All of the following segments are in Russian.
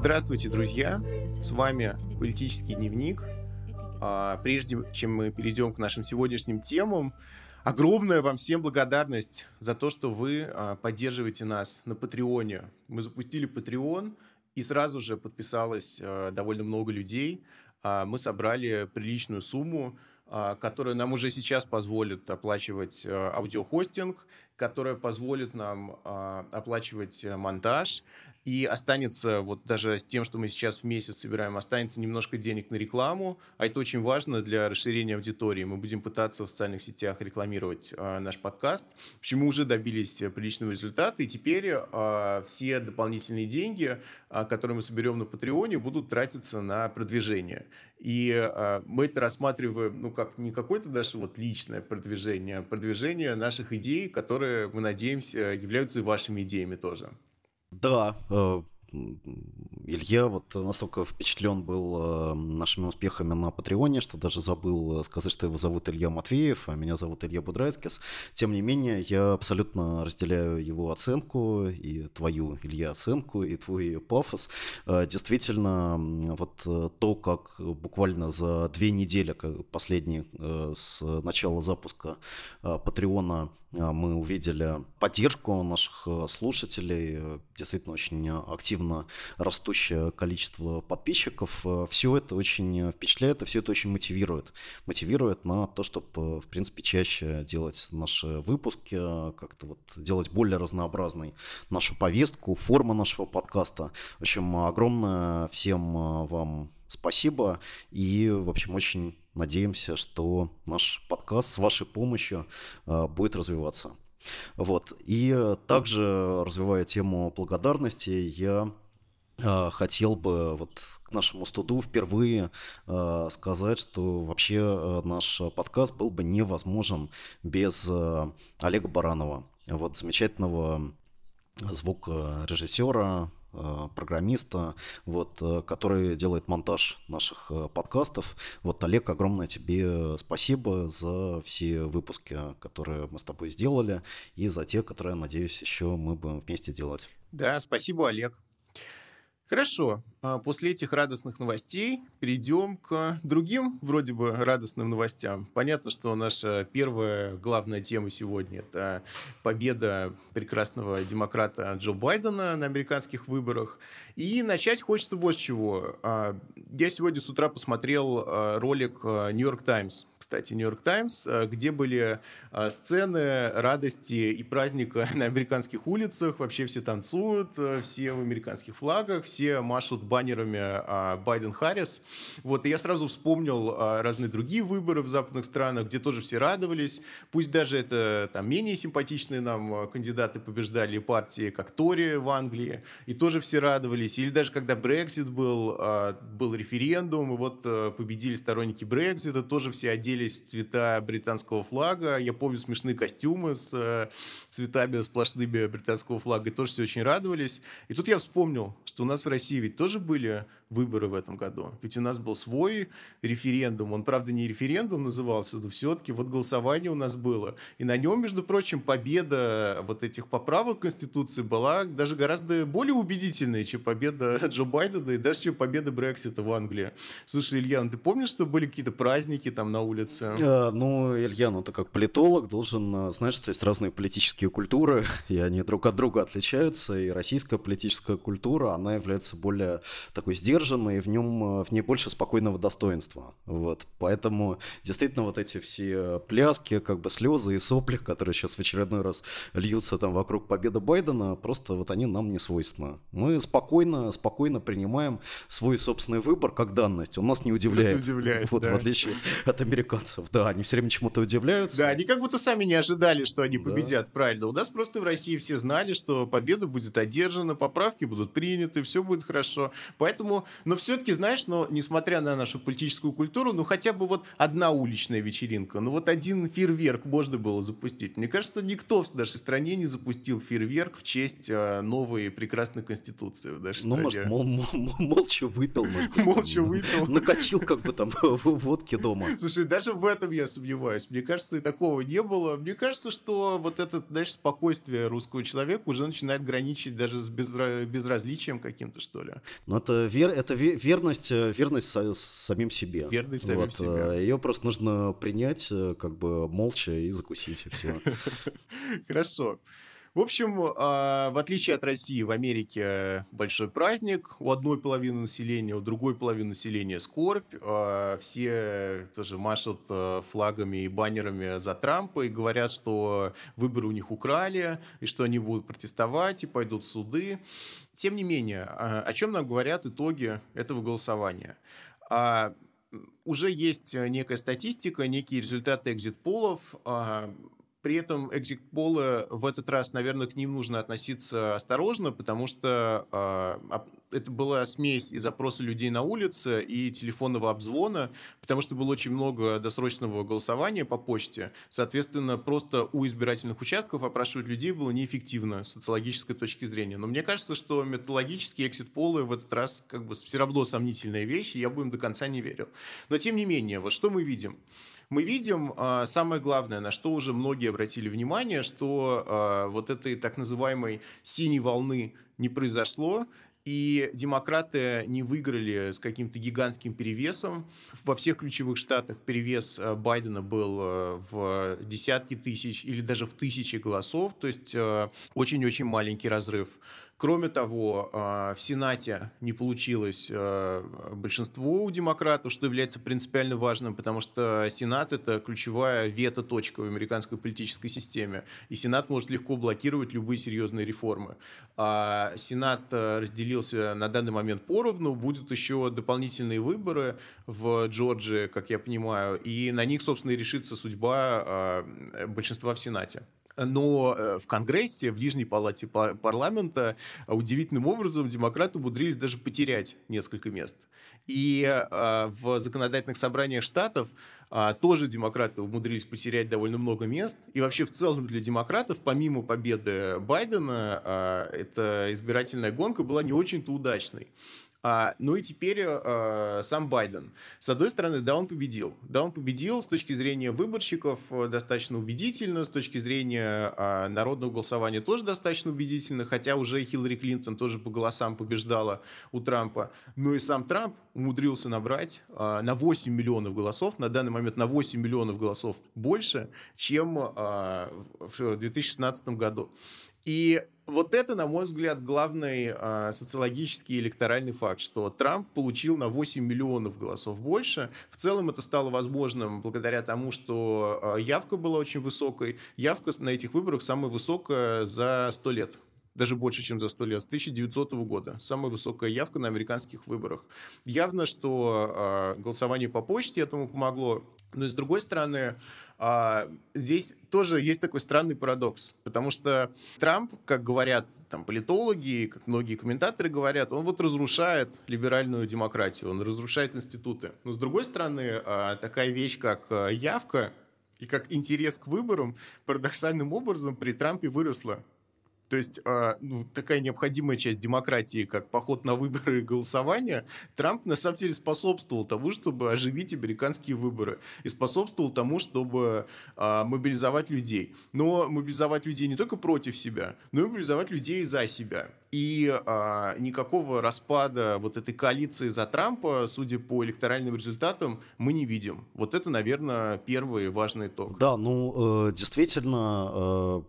Здравствуйте, друзья! С вами «Политический дневник». А, прежде чем мы перейдем к нашим сегодняшним темам, огромная вам всем благодарность за то, что вы а, поддерживаете нас на Патреоне. Мы запустили Patreon, и сразу же подписалось а, довольно много людей. Мы собрали приличную сумму, которая нам уже сейчас позволит оплачивать аудиохостинг, которая позволит нам оплачивать монтаж, и останется вот даже с тем, что мы сейчас в месяц собираем, останется немножко денег на рекламу, а это очень важно для расширения аудитории. Мы будем пытаться в социальных сетях рекламировать э, наш подкаст. Мы уже добились приличного результата, и теперь э, все дополнительные деньги, э, которые мы соберем на Патреоне, будут тратиться на продвижение. И э, мы это рассматриваем, ну, как не какое-то даже вот личное продвижение, а продвижение наших идей, которые, мы надеемся, являются и вашими идеями тоже. Да, э, Илья вот настолько впечатлен был э, нашими успехами на Патреоне, что даже забыл сказать, что его зовут Илья Матвеев, а меня зовут Илья Будрайцкис. Тем не менее, я абсолютно разделяю его оценку, и твою, Илья, оценку, и твой пафос. Э, действительно, вот то, как буквально за две недели, последние с начала запуска Патреона, мы увидели поддержку наших э, слушателей, действительно очень активно растущее количество подписчиков. Э, все это очень впечатляет и все это очень мотивирует. Мотивирует на то, чтобы, в принципе, чаще делать наши выпуски, как-то вот делать более разнообразной нашу повестку, форму нашего подкаста. В общем, огромное всем э, вам спасибо и, в общем, очень надеемся, что наш подкаст с вашей помощью э, будет развиваться. Вот. И также, развивая тему благодарности, я э, хотел бы вот к нашему студу впервые э, сказать, что вообще наш подкаст был бы невозможен без Олега Баранова, вот замечательного звукорежиссера, Э, программиста, вот, э, который делает монтаж наших э, подкастов. Вот, Олег, огромное тебе спасибо за все выпуски, которые мы с тобой сделали, и за те, которые, надеюсь, еще мы будем вместе делать. Да, спасибо, Олег. Хорошо, а после этих радостных новостей перейдем к другим вроде бы радостным новостям. Понятно, что наша первая главная тема сегодня – это победа прекрасного демократа Джо Байдена на американских выборах. И начать хочется с чего. А, я сегодня с утра посмотрел а, ролик «Нью-Йорк Таймс», кстати, «Нью-Йорк Таймс», где были сцены радости и праздника на американских улицах. Вообще все танцуют, все в американских флагах, все машут баннерами Байден-Харрис. Вот, и я сразу вспомнил разные другие выборы в западных странах, где тоже все радовались. Пусть даже это там менее симпатичные нам кандидаты побеждали партии, как Тори в Англии, и тоже все радовались. Или даже когда Брексит был, был референдум, и вот победили сторонники Брексита, тоже все оделись в цвета британского флага. Я помню смешные костюмы с цветами сплошными британского флага, и тоже все очень радовались. И тут я вспомнил, что у нас в России ведь тоже были выборы в этом году. Ведь у нас был свой референдум. Он, правда, не референдум назывался, но все-таки вот голосование у нас было. И на нем, между прочим, победа вот этих поправок Конституции была даже гораздо более убедительной, чем победа Джо Байдена и даже чем победа Брексита в Англии. Слушай, Илья, ну ты помнишь, что были какие-то праздники там на улице? А, ну, Илья, ну ты как политолог должен э, знать, что есть разные политические культуры, и они друг от друга отличаются, и российская политическая культура, она является более такой сдержанной сдержанно, и в нем в ней больше спокойного достоинства. Вот. Поэтому действительно вот эти все пляски, как бы слезы и сопли, которые сейчас в очередной раз льются там вокруг победы Байдена, просто вот они нам не свойственны. Мы спокойно, спокойно принимаем свой собственный выбор как данность. Он нас не удивляет. Просто удивляет, вот, да. В отличие от американцев. Да, они все время чему-то удивляются. Да, они как будто сами не ожидали, что они победят, да. правильно. У нас просто в России все знали, что победа будет одержана, поправки будут приняты, все будет хорошо. Поэтому но все-таки, знаешь, но несмотря на нашу политическую культуру, ну хотя бы вот одна уличная вечеринка, ну вот один фейерверк можно было запустить. Мне кажется, никто в нашей стране не запустил фейерверк в честь э, новой прекрасной конституции в нашей ну, стране. Ну, может, молча выпил. Может, молча выпил. Накатил как бы там водки дома. Слушай, да, даже в этом я сомневаюсь. Мне кажется, и такого не было. Мне кажется, что вот это, знаешь, спокойствие русского человека уже начинает граничить даже с безра... безразличием каким-то, что ли. Ну, это, вер... это верность, э, верность с... самим себе. Верность самим вот, себе. Э, Ее просто нужно принять э, как бы молча и закусить, и все. Хорошо. В общем, а, в отличие от России, в Америке большой праздник. У одной половины населения, у другой половины населения скорбь. А, все тоже машут а, флагами и баннерами за Трампа и говорят, что выборы у них украли, и что они будут протестовать и пойдут в суды. Тем не менее, о чем нам говорят итоги этого голосования? Уже есть некая статистика, некие результаты экзит-полов. При этом экзит-полы в этот раз, наверное, к ним нужно относиться осторожно, потому что э, это была смесь из опроса людей на улице и телефонного обзвона, потому что было очень много досрочного голосования по почте. Соответственно, просто у избирательных участков опрашивать людей было неэффективно с социологической точки зрения. Но мне кажется, что методологические экзит-полы в этот раз как бы все равно сомнительная вещь, и я бы им до конца не верил. Но тем не менее, вот что мы видим? Мы видим а, самое главное, на что уже многие обратили внимание, что а, вот этой так называемой синей волны не произошло, и демократы не выиграли с каким-то гигантским перевесом. Во всех ключевых штатах перевес а, Байдена был в десятки тысяч или даже в тысячи голосов, то есть очень-очень маленький разрыв. Кроме того, а, в Сенате не получилось а, большинство у демократов, что является принципиально важным, потому что Сенат – это ключевая вето-точка в американской политической системе, и Сенат может легко блокировать любые серьезные реформы. А Сенат разделился на данный момент поровну, будут еще дополнительные выборы в Джорджии, как я понимаю, и на них, собственно, и решится судьба большинства в Сенате но э, в Конгрессе, в Нижней палате парламента удивительным образом демократы умудрились даже потерять несколько мест. И э, в законодательных собраниях штатов а, тоже демократы умудрились потерять довольно много мест. И вообще в целом для демократов, помимо победы Байдена, а, эта избирательная гонка была не очень-то удачной. А, ну и теперь а, сам Байден. С одной стороны, да, он победил. Да, он победил с точки зрения выборщиков э, достаточно убедительно, с точки зрения а, народного голосования тоже достаточно убедительно, хотя уже Хиллари Клинтон тоже по голосам побеждала у Трампа. Но и сам Трамп умудрился набрать а, на 8 миллионов голосов, на данный момент на 8 миллионов голосов больше, чем а, в 2016 году. И вот это, на мой взгляд, главный э, социологический электоральный факт, что Трамп получил на 8 миллионов голосов больше. В целом это стало возможным благодаря тому, что э, явка была очень высокой. Явка на этих выборах самая высокая за 100 лет даже больше, чем за 100 лет, с 1900 года. Самая высокая явка на американских выборах. Явно, что э, голосование по почте этому помогло. Но и с другой стороны, а, здесь тоже есть такой странный парадокс, потому что Трамп, как говорят там политологи, как многие комментаторы говорят, он вот разрушает либеральную демократию, он разрушает институты. Но с другой стороны, а, такая вещь, как а, явка и как интерес к выборам парадоксальным образом при Трампе выросла. То есть э, ну, такая необходимая часть демократии, как поход на выборы и голосование, Трамп на самом деле способствовал тому, чтобы оживить американские выборы и способствовал тому, чтобы э, мобилизовать людей. Но мобилизовать людей не только против себя, но и мобилизовать людей за себя. И а, никакого распада вот этой коалиции за Трампа, судя по электоральным результатам, мы не видим. Вот это, наверное, первый важный итог. Да, ну, э, действительно, э,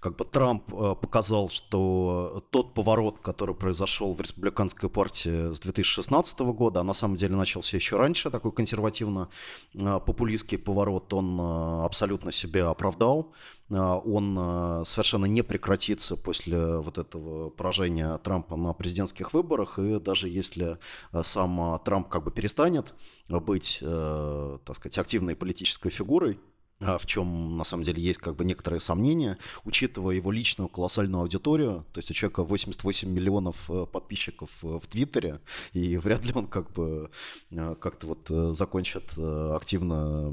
как бы Трамп э, показал, что тот поворот, который произошел в республиканской партии с 2016 года, а на самом деле начался еще раньше, такой консервативно-популистский поворот, он абсолютно себя оправдал. А, он а, совершенно не прекратится после вот этого поражения Трампа на президентских выборах, и даже если а, сам Трамп как бы перестанет быть, так сказать, активной политической фигурой, в чем на самом деле есть как бы некоторые сомнения, учитывая его личную колоссальную аудиторию, то есть у человека 88 миллионов э, подписчиков э, в Твиттере, и вряд ли он как бы э, как-то вот закончит активно,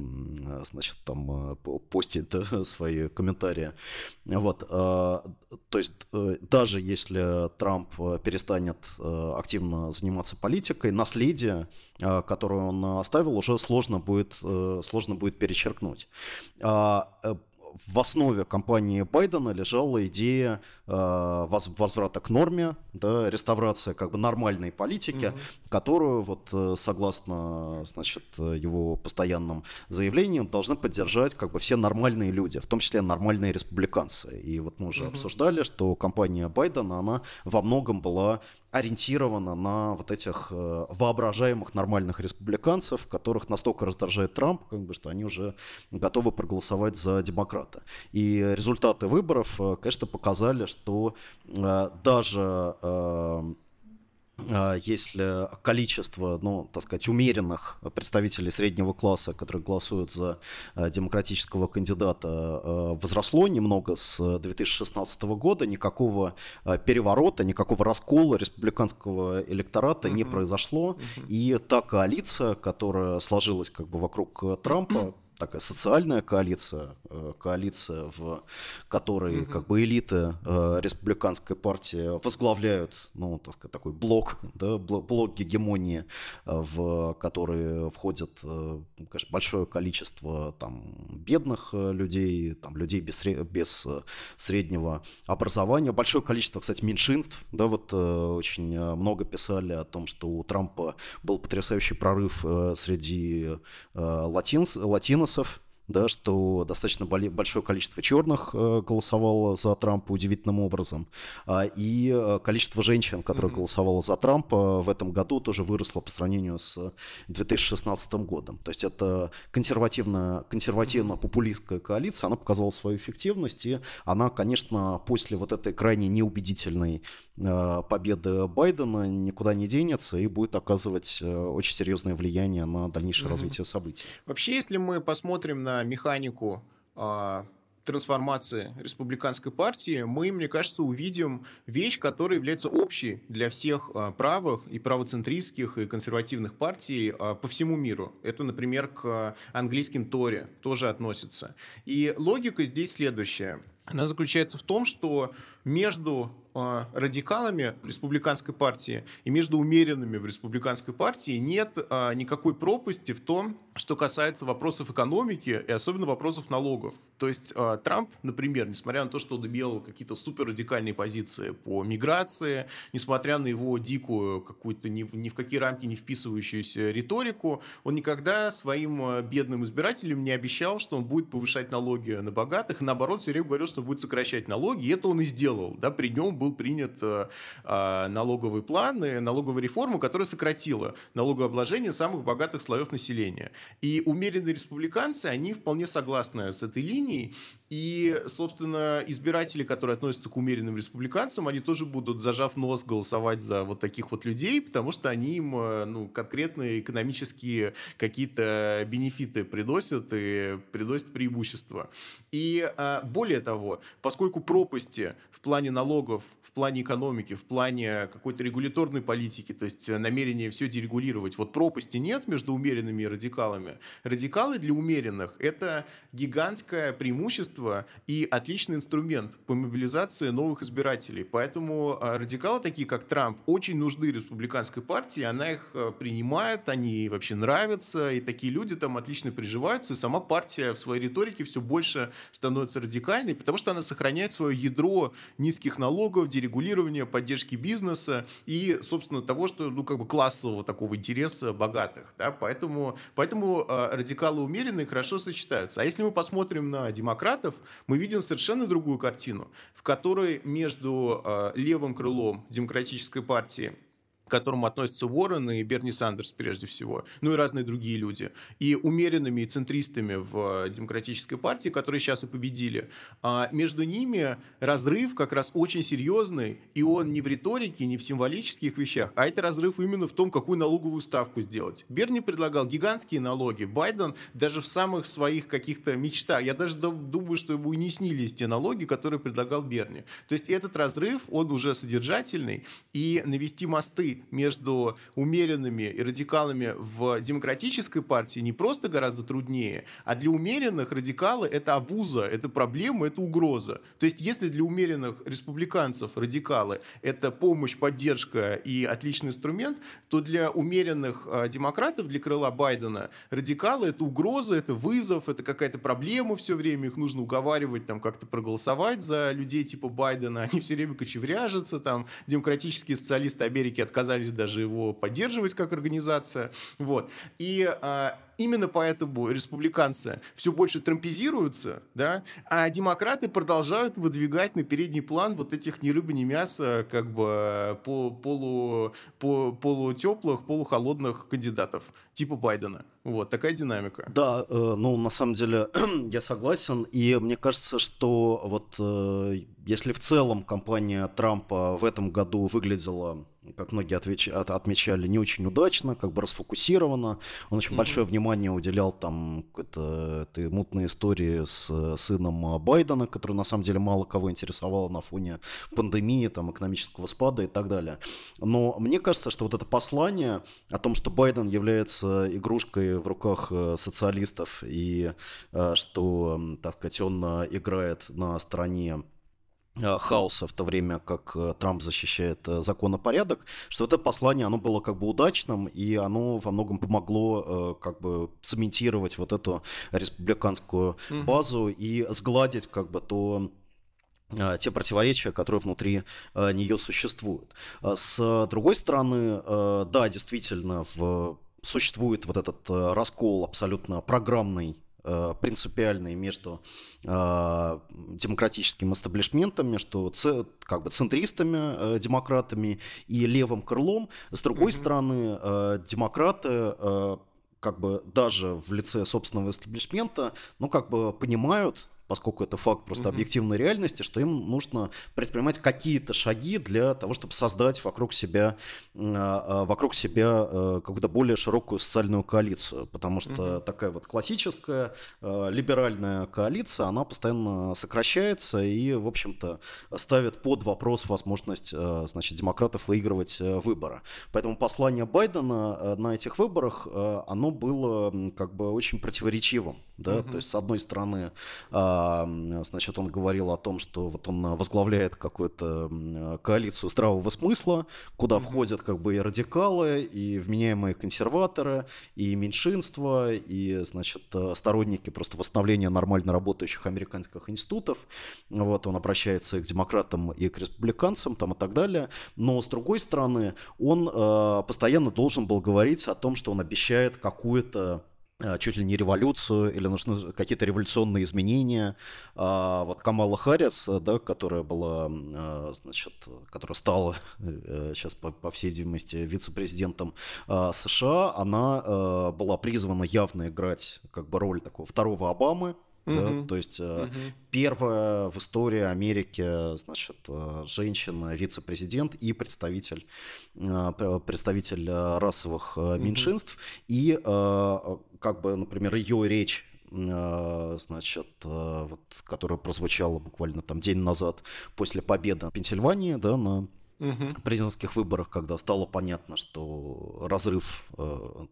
значит, там постит свои комментарии. Вот, то есть даже если Трамп перестанет активно заниматься политикой, наследие которую он оставил, уже сложно будет, сложно будет перечеркнуть. А, в основе кампании Байдена лежала идея э, возврата к норме, да, реставрация как бы нормальной политики, угу. которую вот э, согласно значит его постоянным заявлениям должны поддержать как бы все нормальные люди, в том числе нормальные республиканцы. И вот мы уже угу. обсуждали, что кампания Байдена она во многом была ориентирована на вот этих э, воображаемых нормальных республиканцев, которых настолько раздражает Трамп, как бы, что они уже готовы проголосовать за демократа. И результаты выборов, э, конечно, показали, что э, даже если количество, ну, так сказать, умеренных представителей среднего класса, которые голосуют за а, демократического кандидата, а, возросло немного с 2016 года, никакого переворота, никакого раскола республиканского электората не произошло, и та коалиция, которая сложилась как бы вокруг Трампа, такая социальная коалиция, э, коалиция, в которой угу. как бы элиты э, республиканской партии возглавляют, ну, так сказать, такой блок, да, блок гегемонии, э, в который входит, конечно, большое количество там бедных людей, там людей без, без среднего образования, большое количество, кстати, меньшинств, да, вот очень много писали о том, что у Трампа был потрясающий прорыв среди латинс, латинос, Латиносов, да, что достаточно большое количество черных э, голосовало за Трампа удивительным образом, а, и э, количество женщин, которые mm-hmm. голосовало за Трампа в этом году тоже выросло по сравнению с 2016 годом. То есть это консервативная, консервативно-популистская коалиция, она показала свою эффективность, и она, конечно, после вот этой крайне неубедительной э, победы Байдена никуда не денется и будет оказывать очень серьезное влияние на дальнейшее mm-hmm. развитие событий. Вообще, если мы посмотрим на механику а, трансформации республиканской партии, мы, мне кажется, увидим вещь, которая является общей для всех а, правых и правоцентристских и консервативных партий а, по всему миру. Это, например, к английским Торе тоже относится. И логика здесь следующая. Она заключается в том, что между а, радикалами республиканской партии и между умеренными в республиканской партии нет а, никакой пропасти в том, что касается вопросов экономики и особенно вопросов налогов. То есть а, Трамп, например, несмотря на то, что он имел какие-то супер радикальные позиции по миграции, несмотря на его дикую какую-то ни, ни в какие рамки не вписывающуюся риторику, он никогда своим бедным избирателям не обещал, что он будет повышать налоги на богатых, наоборот все время говорил, что он будет сокращать налоги, и это он и сделал. Да? При нем был принят э, а, налоговый план и налоговая реформа, которая сократила налогообложение самых богатых слоев населения. И умеренные республиканцы, они вполне согласны с этой линией, и, собственно, избиратели, которые относятся к умеренным республиканцам, они тоже будут, зажав нос, голосовать за вот таких вот людей, потому что они им э, ну, конкретные экономические какие-то бенефиты приносят и приносят преимущества. И а, более того, поскольку пропасти в плане налогов плане экономики, в плане какой-то регуляторной политики, то есть э, намерения все дерегулировать. Вот пропасти нет между умеренными и радикалами. Радикалы для умеренных – это гигантское преимущество и отличный инструмент по мобилизации новых избирателей. Поэтому э, радикалы, такие как Трамп, очень нужны республиканской партии, она их э, принимает, они вообще нравятся, и такие люди там отлично приживаются, и сама партия в своей риторике все больше становится радикальной, потому что она сохраняет свое ядро низких налогов, регулирования, поддержки бизнеса и, собственно, того, что, ну, как бы классового такого интереса богатых, да, поэтому, поэтому э, радикалы умеренные хорошо сочетаются. А если мы посмотрим на демократов, мы видим совершенно другую картину, в которой между э, левым крылом демократической партии к которому относятся Уоррен и Берни Сандерс прежде всего, ну и разные другие люди, и умеренными и центристами в Демократической партии, которые сейчас и победили. А между ними разрыв как раз очень серьезный, и он не в риторике, не в символических вещах, а это разрыв именно в том, какую налоговую ставку сделать. Берни предлагал гигантские налоги, Байден даже в самых своих каких-то мечтах, я даже думаю, что ему и не снились те налоги, которые предлагал Берни. То есть этот разрыв, он уже содержательный, и навести мосты между умеренными и радикалами в демократической партии не просто гораздо труднее, а для умеренных радикалы это обуза, это проблема, это угроза. То есть если для умеренных республиканцев радикалы это помощь, поддержка и отличный инструмент, то для умеренных э, демократов, для крыла Байдена, радикалы это угроза, это вызов, это какая-то проблема все время, их нужно уговаривать там как-то проголосовать за людей типа Байдена, они все время кочевряжутся, там демократические социалисты Америки отказались даже его поддерживать как организация, вот. И а, именно поэтому республиканцы все больше трампизируются, да, а демократы продолжают выдвигать на передний план вот этих не рыбы, не мяса, как бы по, полу, по, полутеплых, полухолодных кандидатов, типа Байдена. Вот, такая динамика. Да, э, ну, на самом деле, я согласен, и мне кажется, что вот э, если в целом кампания Трампа в этом году выглядела как многие отвеч... отмечали, не очень удачно, как бы расфокусировано. Он очень mm-hmm. большое внимание уделял там этой мутной истории с сыном Байдена, который на самом деле мало кого интересовало на фоне пандемии, там, экономического спада и так далее. Но мне кажется, что вот это послание о том, что Байден является игрушкой в руках э, социалистов и э, что, так сказать, он э, играет на стороне Э, хаоса, в то время как э, Трамп защищает э, законопорядок, что это послание, оно было как бы удачным, и оно во многом помогло как бы цементировать вот эту республиканскую базу mm-hmm. и сгладить как бы то те противоречия, которые внутри нее существуют. С другой стороны, да, действительно, в, существует вот этот раскол абсолютно программный Э, принципиальные между э, демократическим эстаблишментом, между как бы центристами, э, демократами и левым крылом. С другой mm-hmm. стороны, э, демократы э, как бы даже в лице собственного эстаблишмента, ну, как бы понимают, поскольку это факт просто угу. объективной реальности, что им нужно предпринимать какие-то шаги для того, чтобы создать вокруг себя, а, а, вокруг себя э, какую-то более широкую социальную коалицию, потому что угу. такая вот классическая э, либеральная коалиция, она постоянно сокращается и, в общем-то, ставит под вопрос возможность, э, значит, демократов выигрывать выборы. Поэтому послание Байдена на этих выборах, оно было как бы очень противоречивым, да, угу. то есть с одной стороны значит, он говорил о том, что вот он возглавляет какую-то коалицию здравого смысла, куда входят как бы и радикалы, и вменяемые консерваторы, и меньшинства, и, значит, сторонники просто восстановления нормально работающих американских институтов. Вот он обращается и к демократам, и к республиканцам, там и так далее. Но, с другой стороны, он э, постоянно должен был говорить о том, что он обещает какую-то чуть ли не революцию или нужны какие-то революционные изменения. А вот Камала Харрис, э, да, которая была, э, значит, которая стала сейчас, по, по всей видимости, вице-президентом США, она была призвана явно играть как бы роль такого второго Обамы, да, то есть угу. первая в истории Америки, значит, женщина, вице-президент и представитель, представитель расовых угу. меньшинств. И как бы, например, ее речь э, значит, э, вот, которая прозвучала буквально там день назад после победы в Пенсильвании, да, на угу. президентских выборах, когда стало понятно, что разрыв э,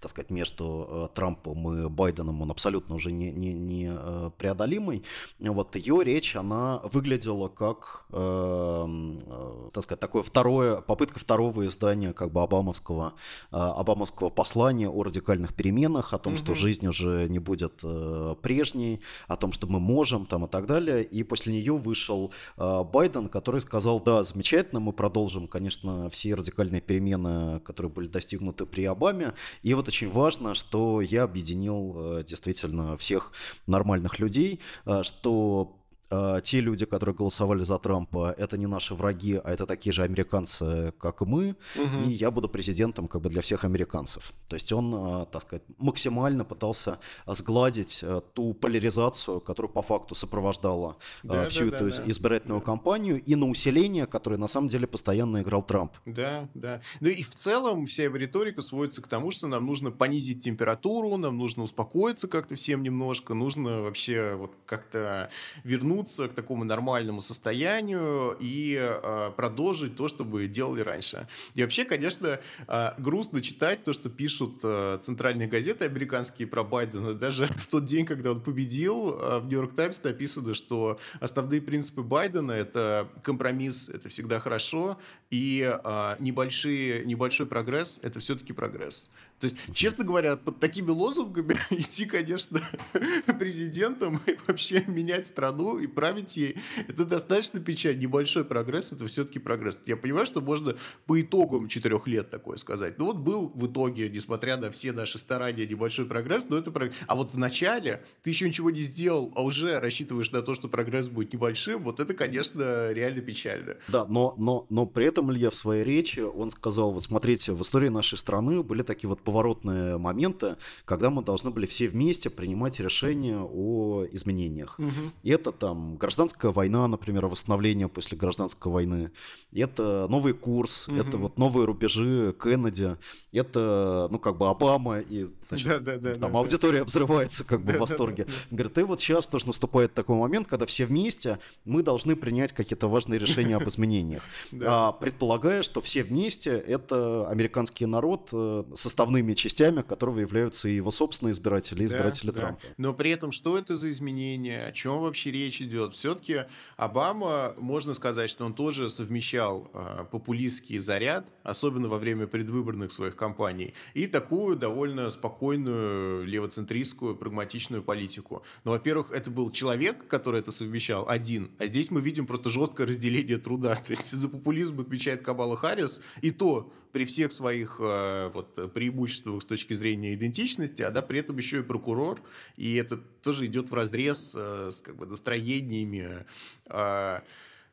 так сказать, между э, Трампом и Байденом, он абсолютно уже не, не, не э, преодолимый. Вот ее речь, она выглядела как, э, э, так сказать, такое второе, попытка второго издания как бы обамовского, э, обамовского послания о радикальных переменах, о том, mm-hmm. что жизнь уже не будет э, прежней, о том, что мы можем там и так далее. И после нее вышел э, Байден, который сказал, да, замечательно, мы продолжим, конечно, все радикальные перемены, которые были достигнуты при Обаме, и вот очень важно, что я объединил э, действительно всех нормальных людей, э, что э, те люди, которые голосовали за Трампа, это не наши враги, а это такие же американцы, как и мы, угу. и я буду президентом как бы для всех американцев. То есть он, э, так сказать, максимально пытался сгладить э, ту поляризацию, которая по факту сопровождала э, да, всю да, эту да, избирательную да. кампанию, и на усиление, которое на самом деле постоянно играл Трамп. Да, да. Ну и в целом вся его риторика сводится к тому, что нам нужно понизить температуру, нам нужно успокоиться как-то всем немножко, нужно вообще вот как-то вернуть вернуться к такому нормальному состоянию и э, продолжить то, что мы делали раньше. И вообще, конечно, э, грустно читать то, что пишут э, центральные газеты американские про Байдена. Даже в тот день, когда он победил, э, в Нью-Йорк Таймс написано, что основные принципы Байдена — это компромисс, это всегда хорошо, и э, небольшие, небольшой прогресс — это все-таки прогресс. То есть, честно говоря, под такими лозунгами идти, конечно, президентом и вообще менять страну и править ей, это достаточно печаль. Небольшой прогресс, это все-таки прогресс. Я понимаю, что можно по итогам четырех лет такое сказать. Ну вот был в итоге, несмотря на все наши старания, небольшой прогресс, но это прогресс. А вот в начале ты еще ничего не сделал, а уже рассчитываешь на то, что прогресс будет небольшим, вот это, конечно, реально печально. Да, но, но, но при этом Илья в своей речи, он сказал, вот смотрите, в истории нашей страны были такие вот поворотные моменты, когда мы должны были все вместе принимать решения о изменениях. Угу. И это там гражданская война, например, восстановление после гражданской войны. Это новый курс, угу. это вот новые рубежи Кеннеди, это, ну, как бы Обама и значит, да, да, да, там да, аудитория да. взрывается как бы да, в восторге. Да, да. Говорит, и вот сейчас тоже наступает такой момент, когда все вместе мы должны принять какие-то важные решения об изменениях. А, предполагая, что все вместе это американский народ э, составными частями, которого являются и его собственные избиратели, и избиратели Трампа. Но при этом, что это за изменения, о чем вообще речь идет? Все-таки Обама, можно сказать, что он тоже совмещал э, популистский заряд, особенно во время предвыборных своих кампаний, и такую довольно спокойную левоцентристскую прагматичную политику. Но, во-первых, это был человек, который это совмещал, один, а здесь мы видим просто жесткое разделение труда. То есть за популизм отвечает Камала Харрис, и то при всех своих э, вот, преимуществах с точки зрения идентичности, а да, при этом еще и прокурор, и это тоже идет в разрез э, с как бы, настроениями э,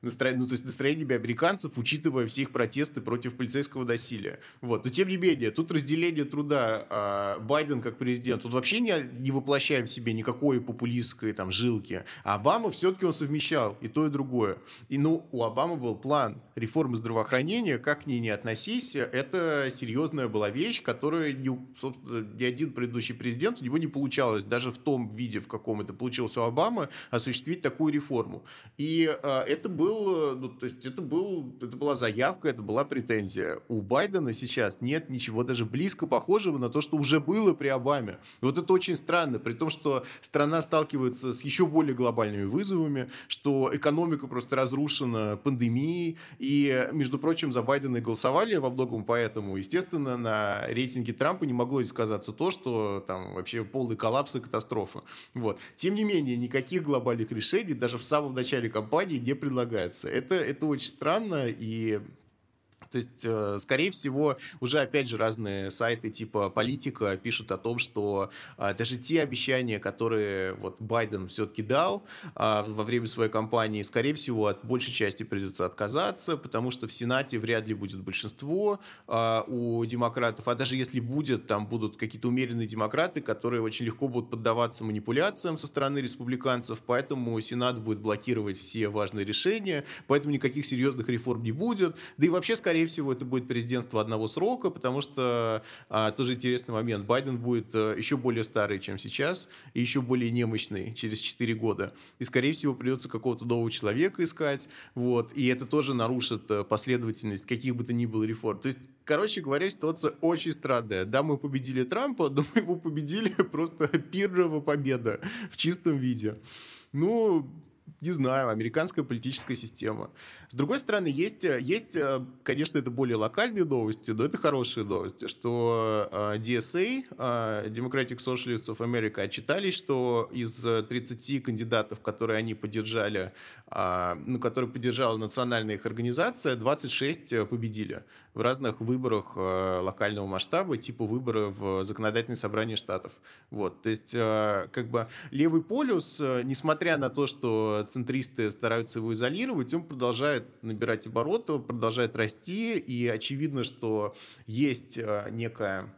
настроение, ну, то есть настроениями американцев, учитывая все их протесты против полицейского насилия. Вот. Но тем не менее, тут разделение труда а, Байден как президент, тут вообще не, не воплощаем в себе никакой популистской там жилки. А Обама все-таки он совмещал и то, и другое. И ну, у Обамы был план реформы здравоохранения, как к ней не относись, это серьезная была вещь, которая ни, собственно, ни один предыдущий президент, у него не получалось, даже в том виде, в каком это получилось у Обамы, осуществить такую реформу. И а, это был, ну, то есть это, был, это была заявка, это была претензия. У Байдена сейчас нет ничего даже близко похожего на то, что уже было при Обаме. И вот это очень странно, при том, что страна сталкивается с еще более глобальными вызовами, что экономика просто разрушена пандемией, и, между прочим, за Байдена голосовали во многом поэтому. Естественно, на рейтинге Трампа не могло сказаться то, что там вообще полный коллапс и катастрофа. Вот. Тем не менее, никаких глобальных решений даже в самом начале кампании не предлагают нравится. Это, это очень странно, и то есть, э, скорее всего, уже опять же разные сайты типа политика пишут о том, что даже те обещания, которые вот Байден все-таки дал а, во время своей кампании, скорее всего, от большей части придется отказаться, потому что в Сенате вряд ли будет большинство а, у демократов, а даже если будет, там будут какие-то умеренные демократы, которые очень легко будут поддаваться манипуляциям со стороны республиканцев, поэтому Сенат будет блокировать все важные решения, поэтому никаких серьезных реформ не будет, да и вообще, скорее скорее всего, это будет президентство одного срока, потому что а, тоже интересный момент. Байден будет а, еще более старый, чем сейчас, и еще более немощный через 4 года. И, скорее всего, придется какого-то нового человека искать. Вот, и это тоже нарушит а, последовательность каких бы то ни было реформ. То есть, короче говоря, ситуация очень странная. Да, мы победили Трампа, но мы его победили просто пирова победа в чистом виде. Ну, не знаю, американская политическая система. С другой стороны, есть, есть, э, конечно, это более локальные новости, но это хорошие новости, что э, DSA, э, Democratic Socialists of America, отчитались, что из 30 кандидатов, которые они поддержали, ну, которые поддержала национальная их организация, 26 победили в разных выборах локального масштаба, типа выборов в законодательное собрание штатов. Вот, то есть, как бы левый полюс, несмотря на то, что центристы стараются его изолировать, он продолжает набирать обороты, продолжает расти, и очевидно, что есть э, некая,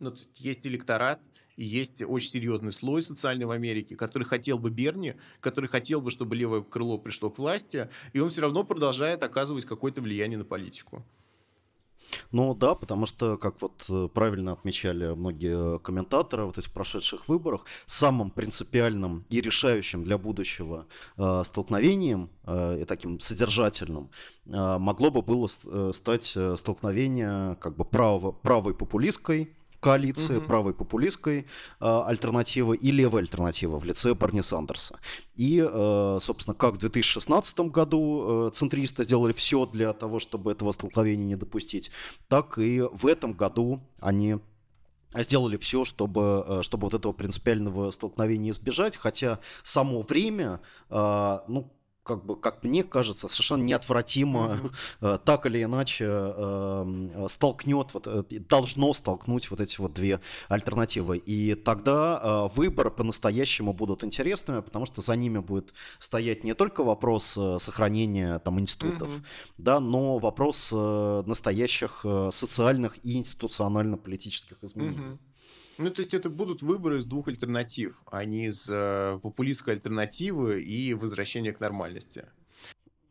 ну, есть, есть электорат, и есть очень серьезный слой социальный в Америке, который хотел бы Берни, который хотел бы, чтобы левое крыло пришло к власти, и он все равно продолжает оказывать какое-то влияние на политику. Ну да, потому что, как вот э, правильно отмечали многие комментаторы вот этих прошедших выборах, самым принципиальным и решающим для будущего э, столкновением э, и таким содержательным э, могло бы было э, стать э, столкновение как бы право, правой популистской коалиции, угу. правой популистской э, альтернативы и левой альтернативы в лице Барни Сандерса. И, э, собственно, как в 2016 году э, центристы сделали все для того, чтобы этого столкновения не допустить, так и в этом году они сделали все, чтобы, э, чтобы вот этого принципиального столкновения избежать, хотя само время, э, ну, как бы, как мне кажется, совершенно неотвратимо э, так или иначе э, столкнет, вот, э, должно столкнуть вот эти вот две альтернативы. И тогда выборы по-настоящему будут интересными, потому что за ними будет стоять не только вопрос сохранения там институтов, mm-hmm. да, но вопрос настоящих социальных и институционально-политических изменений. Mm-hmm. Ну, то есть это будут выборы из двух альтернатив, а не из э, популистской альтернативы и возвращения к нормальности.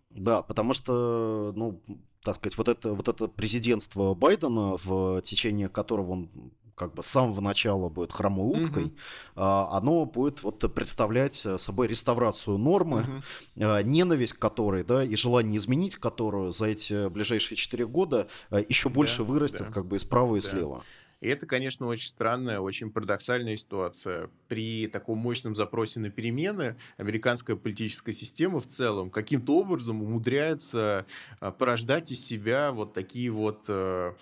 Да, потому что, ну, так сказать, вот это, вот это президентство Байдена, в течение которого он как бы с самого начала будет хромой уткой, mm-hmm. оно будет вот представлять собой реставрацию нормы, mm-hmm. ненависть к которой, да, и желание изменить которую за эти ближайшие четыре года э, еще больше да, вырастет да. как бы и справа, и да. слева. И это, конечно, очень странная, очень парадоксальная ситуация. При таком мощном запросе на перемены американская политическая система в целом каким-то образом умудряется а, порождать из себя вот такие вот э,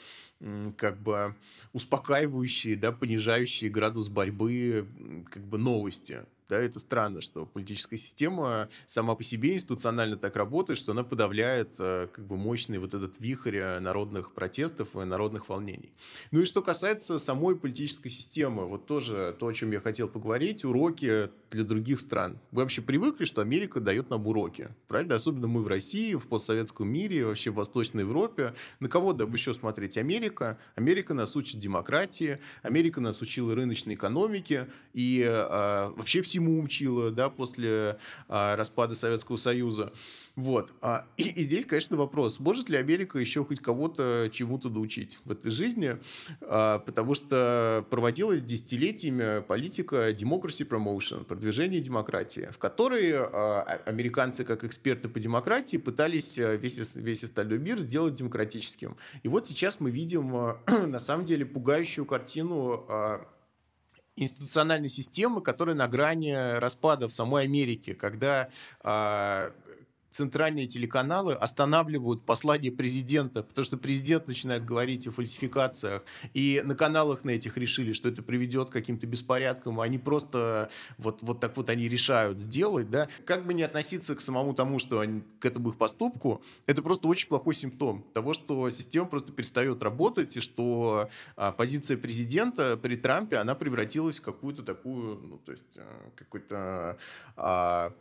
как бы успокаивающие, да, понижающие градус борьбы как бы новости. Да, это странно, что политическая система сама по себе институционально так работает, что она подавляет э, как бы мощный вот этот вихрь э, народных протестов и народных волнений. Ну и что касается самой политической системы, вот тоже то, о чем я хотел поговорить, уроки для других стран. Вы вообще привыкли, что Америка дает нам уроки, правильно? Особенно мы в России, в постсоветском мире, вообще в Восточной Европе. На кого да еще смотреть? Америка. Америка нас учит демократии, Америка нас учила рыночной экономике и э, вообще всему всему учила, да, после а, распада Советского Союза. Вот. А, и, и здесь, конечно, вопрос, может ли Америка еще хоть кого-то чему-то научить в этой жизни, а, потому что проводилась десятилетиями политика democracy promotion, продвижение демократии, в которой а, американцы, как эксперты по демократии, пытались весь, весь остальной мир сделать демократическим. И вот сейчас мы видим, на самом деле, пугающую картину институциональной системы, которая на грани распада в самой Америке, когда э, центральные телеканалы останавливают послание президента, потому что президент начинает говорить о фальсификациях, и на каналах на этих решили, что это приведет к каким-то беспорядкам, они просто вот, вот так вот они решают сделать, да. Как бы не относиться к самому тому, что они, к этому их поступку, это просто очень плохой симптом того, что система просто перестает работать, и что а, позиция президента при Трампе, она превратилась в какую-то такую, ну, то есть а, какой-то... А,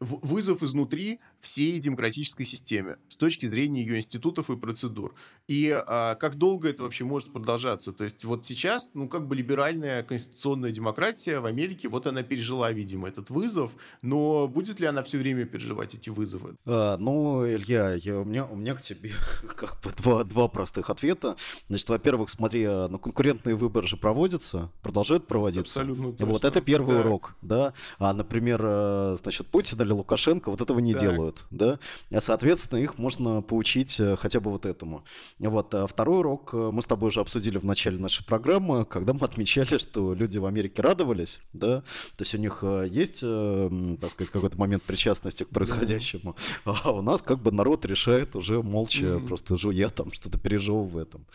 вызов изнутри всей демократической системе с точки зрения ее институтов и процедур. И а, как долго это вообще может продолжаться? То есть вот сейчас, ну, как бы либеральная конституционная демократия в Америке, вот она пережила, видимо, этот вызов, но будет ли она все время переживать эти вызовы? А, ну, Илья, я, у, меня, у меня к тебе как бы два, два простых ответа. Значит, во-первых, смотри, а, ну, конкурентные выборы же проводятся, продолжают проводиться. Абсолютно точно. Вот это первый да. урок, да. А, например, а, значит, Путин или Лукашенко вот этого не так. делают, да. А, соответственно, их можно поучить э, хотя бы вот этому. Вот. А второй урок э, мы с тобой уже обсудили в начале нашей программы, когда мы отмечали, что люди в Америке радовались, да, то есть у них э, есть, так сказать, какой-то момент причастности к происходящему, а у нас как бы народ решает уже молча, mm-hmm. просто жуя там, что-то пережевывая там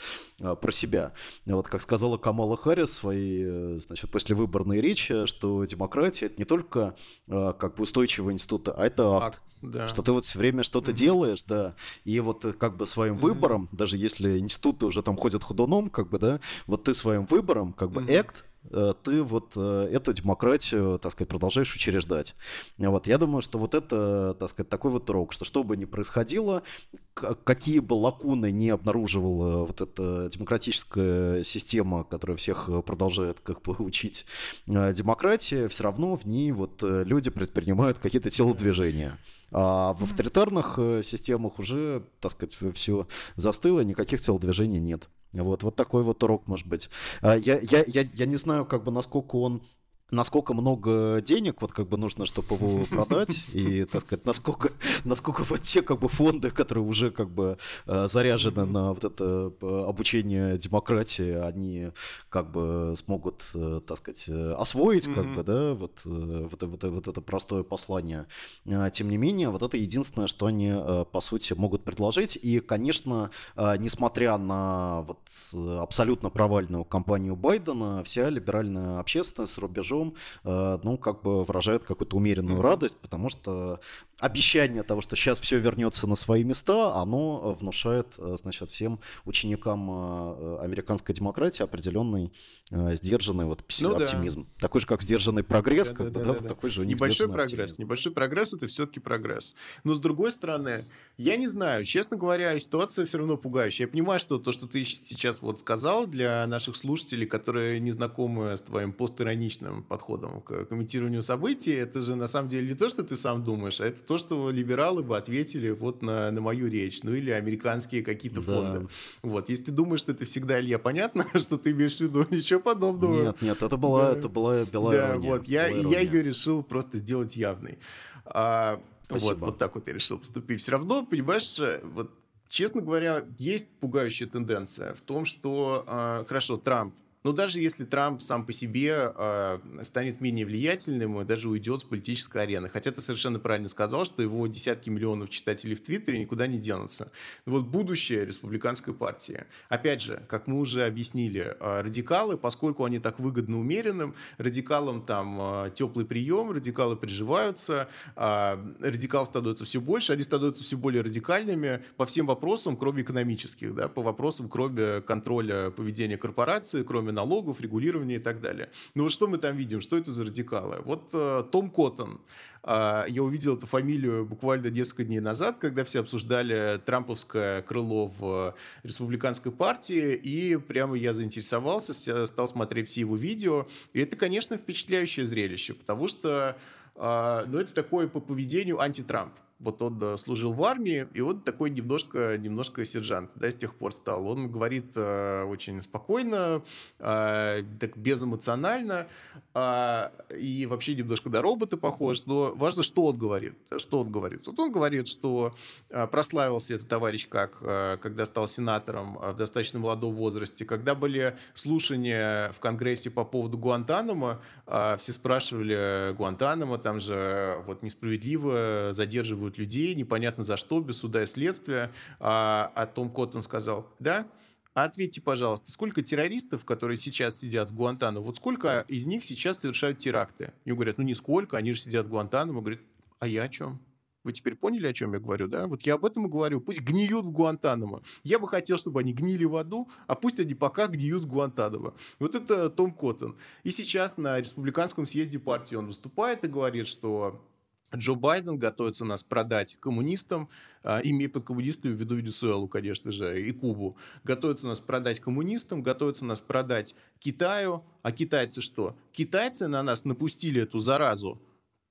про себя. Вот как сказала Камала Харрис в своей, значит, послевыборной речи, что демократия это не только как бы устойчивый институт, а это акт, акт да. Что ты вот все время что-то mm-hmm. делаешь, да, и вот как бы своим mm-hmm. выбором, даже если институты уже там ходят ходуном, как бы, да, вот ты своим выбором, как бы, mm-hmm. act э, ты вот э, эту демократию, так сказать, продолжаешь учреждать. Вот, я думаю, что вот это, так сказать, такой вот урок, что что бы ни происходило, какие бы лакуны не обнаруживала вот эта демократическая система, которая всех продолжает как бы учить демократии, все равно в ней вот люди предпринимают какие-то телодвижения. А в авторитарных системах уже, так сказать, все застыло, никаких телодвижений нет. Вот, вот такой вот урок может быть. А, я, я, я, я не знаю, как бы, насколько он насколько много денег вот как бы нужно, чтобы его продать, и, так сказать, насколько, насколько вот те как бы фонды, которые уже как бы э, заряжены на вот это э, обучение демократии, они как бы смогут, э, так сказать, освоить как бы, да, вот, вот, вот, вот это простое послание. Тем не менее, вот это единственное, что они, по сути, могут предложить, и, конечно, несмотря на вот абсолютно провальную кампанию Байдена, вся либеральная общественность с рубежом Христом, э, ну, как бы выражает какую-то умеренную радость, потому что обещание того, что сейчас все вернется на свои места, оно внушает, э, значит, всем ученикам э, американской демократии определенный сдержанный вот ну, оптимизм. Да. Такой же, как сдержанный прогресс, да, как да, бы, да, да, да, такой же Небольшой прогресс, оптимизм. небольшой прогресс — это все-таки прогресс. Но, с другой стороны, я не знаю, честно говоря, ситуация все равно пугающая. Я понимаю, что то, что ты сейчас вот сказал для наших слушателей, которые не знакомы с твоим постироничным подходом к комментированию событий, это же на самом деле не то, что ты сам думаешь, а это то, что либералы бы ответили вот на, на мою речь, ну или американские какие-то да. фонды. Вот, если ты думаешь, что это всегда, Илья, понятно, что ты имеешь в виду, ничего подобного. Нет, нет, это была, да. это была белая Да, ирония, вот, я, я ее решил просто сделать явной. А, вот, вот так вот я решил поступить. Все равно, понимаешь, вот честно говоря, есть пугающая тенденция в том, что, э, хорошо, Трамп но даже если Трамп сам по себе э, станет менее влиятельным и даже уйдет с политической арены, хотя ты совершенно правильно сказал, что его десятки миллионов читателей в Твиттере никуда не денутся. Вот будущее республиканской партии. Опять же, как мы уже объяснили, э, радикалы, поскольку они так выгодны умеренным, радикалам там э, теплый прием, радикалы приживаются, э, радикалов становится все больше, они становятся все более радикальными по всем вопросам, кроме экономических, да, по вопросам, кроме контроля поведения корпорации, кроме системы налогов, регулирования и так далее. Ну вот что мы там видим? Что это за радикалы? Вот э, Том Коттон. Э, я увидел эту фамилию буквально несколько дней назад, когда все обсуждали трамповское крыло в республиканской партии, и прямо я заинтересовался, стал смотреть все его видео. И это, конечно, впечатляющее зрелище, потому что э, ну, это такое по поведению антитрамп вот он да, служил в армии, и вот такой немножко, немножко сержант, да, с тех пор стал. Он говорит э, очень спокойно, э, так безэмоционально, э, и вообще немножко до робота похож, но важно, что он говорит. Что он говорит? Вот он говорит, что э, прославился этот товарищ как, э, когда стал сенатором в достаточно молодом возрасте, когда были слушания в Конгрессе по поводу Гуантанамо, э, все спрашивали Гуантанамо, там же вот несправедливо задерживают арестовывают людей, непонятно за что, без суда и следствия. А, а Том Коттон сказал, да, а ответьте, пожалуйста, сколько террористов, которые сейчас сидят в Гуантанамо, вот сколько из них сейчас совершают теракты? И говорят, ну нисколько, они же сидят в Гуантанамо. Говорят, а я о чем? Вы теперь поняли, о чем я говорю, да? Вот я об этом и говорю. Пусть гниют в Гуантанамо. Я бы хотел, чтобы они гнили в аду, а пусть они пока гниют в Гуантанамо. Вот это Том Коттон. И сейчас на республиканском съезде партии он выступает и говорит, что Джо Байден готовится нас продать коммунистам, а, имея под коммунистами в виду Венесуэлу, конечно же, и Кубу. Готовится нас продать коммунистам, готовится нас продать Китаю. А китайцы что? Китайцы на нас напустили эту заразу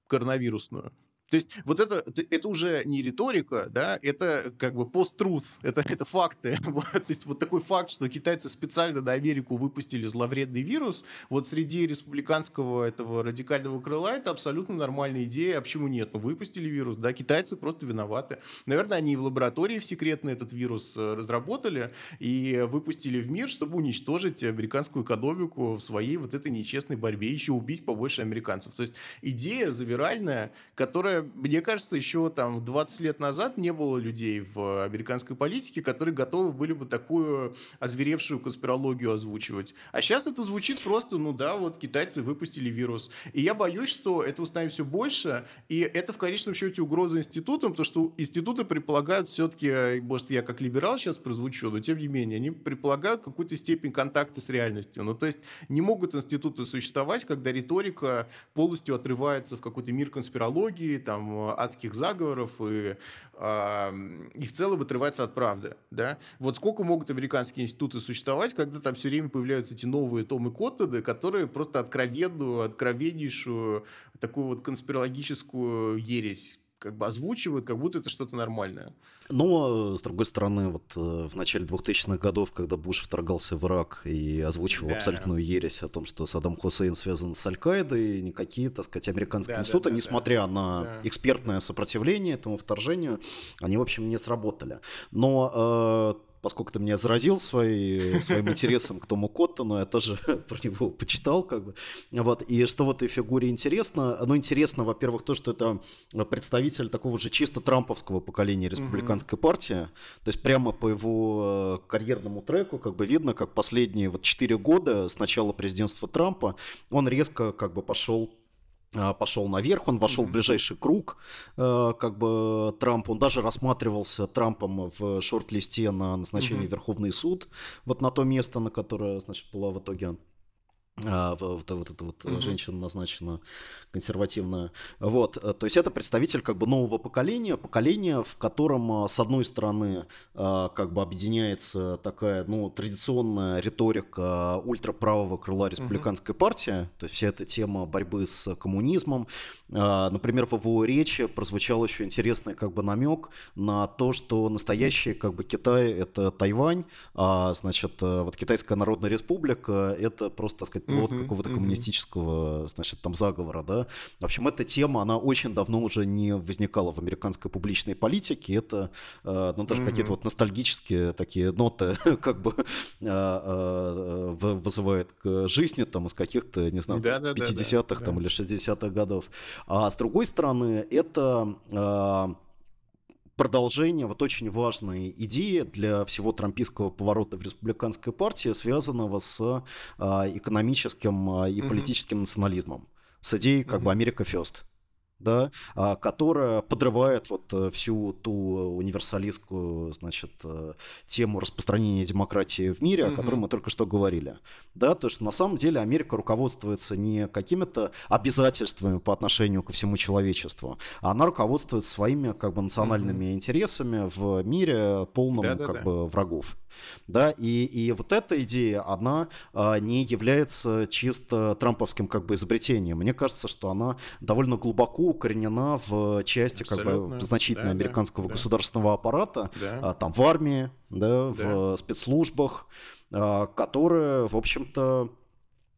коронавирусную. То есть вот это, это уже не риторика, да, это как бы пост-труth, это, это факты. То есть вот такой факт, что китайцы специально на Америку выпустили зловредный вирус, вот среди республиканского этого радикального крыла это абсолютно нормальная идея, а почему нет? Ну, выпустили вирус, да, китайцы просто виноваты. Наверное, они в лаборатории в секретно этот вирус э, разработали и выпустили в мир, чтобы уничтожить американскую экономику в своей вот этой нечестной борьбе, еще убить побольше американцев. То есть идея завиральная, которая мне кажется, еще там 20 лет назад не было людей в американской политике, которые готовы были бы такую озверевшую конспирологию озвучивать. А сейчас это звучит просто, ну да, вот китайцы выпустили вирус. И я боюсь, что этого станет все больше, и это в конечном счете угроза институтам, потому что институты предполагают все-таки, может, я как либерал сейчас прозвучу, но тем не менее, они предполагают какую-то степень контакта с реальностью. Ну, то есть не могут институты существовать, когда риторика полностью отрывается в какой-то мир конспирологии, там, адских заговоров и, э, и в целом отрывается от правды, да. Вот сколько могут американские институты существовать, когда там все время появляются эти новые Томы Коттеды, которые просто откровенную, откровеннейшую такую вот конспирологическую ересь как бы озвучивают, как будто это что-то нормальное. Но, с другой стороны, вот э, в начале 2000-х годов, когда Буш вторгался в Ирак и озвучивал да. абсолютную ересь о том, что Саддам Хусейн связан с Аль-Каидой, никакие, так сказать, американские да, институты, да, да, несмотря да. на да. экспертное сопротивление этому вторжению, они, в общем, не сработали. Но э, поскольку ты меня заразил своей, своим интересом к Тому Коттону, я тоже про него почитал, как бы. Вот. И что в этой фигуре интересно? Ну, интересно, во-первых, то, что это представитель такого же чисто трамповского поколения республиканской mm-hmm. партии. То есть прямо по его э, карьерному треку как бы видно, как последние вот 4 года с начала президентства Трампа он резко как бы пошел пошел наверх, он вошел в ближайший круг, э, как бы Трамп, он даже рассматривался Трампом в шорт-листе на назначение в Верховный суд, вот на то место, на которое, значит, была в итоге а, вот, вот эта вот угу. женщина назначена консервативная. Вот, э, то есть это представитель как бы нового поколения, поколения, в котором, а, с одной стороны, а, как бы объединяется такая, ну, традиционная риторика ультраправого крыла республиканской угу. партии, то есть вся эта тема борьбы с коммунизмом. Например, в его речи прозвучал еще интересный как бы намек на то, что настоящий как бы Китай это Тайвань, а значит э, вот Китайская Народная Республика это просто, так сказать, плод uh-huh, какого-то uh-huh. коммунистического, значит, там заговора, да. В общем, эта тема, она очень давно уже не возникала в американской публичной политике. Это, э, ну, даже uh-huh. какие-то вот ностальгические такие ноты, как бы э, э, вызывает к жизни там из каких-то, не знаю, да, 50-х да, там да. или 60-х годов. А с другой стороны, это продолжение вот очень важной идеи для всего трампийского поворота в республиканской партии, связанного с а, экономическим а, и политическим mm-hmm. национализмом, с идеей как mm-hmm. бы Америка First да, а, которая подрывает вот э, всю ту универсалистскую, значит, э, тему распространения демократии в мире, о которой мы только что говорили. Да, то, что на самом деле Америка руководствуется не какими-то обязательствами по отношению ко всему человечеству, а она руководствуется своими как бы национальными интересами в мире полном как бы врагов. Да, и, и вот эта идея, она а, не является чисто трамповским как бы изобретением. Мне кажется, что она довольно глубоко укоренена в части Абсолютно. как бы значительно да, американского да, государственного аппарата, да. а, там в армии, да, да. в спецслужбах, а, которые, в общем-то,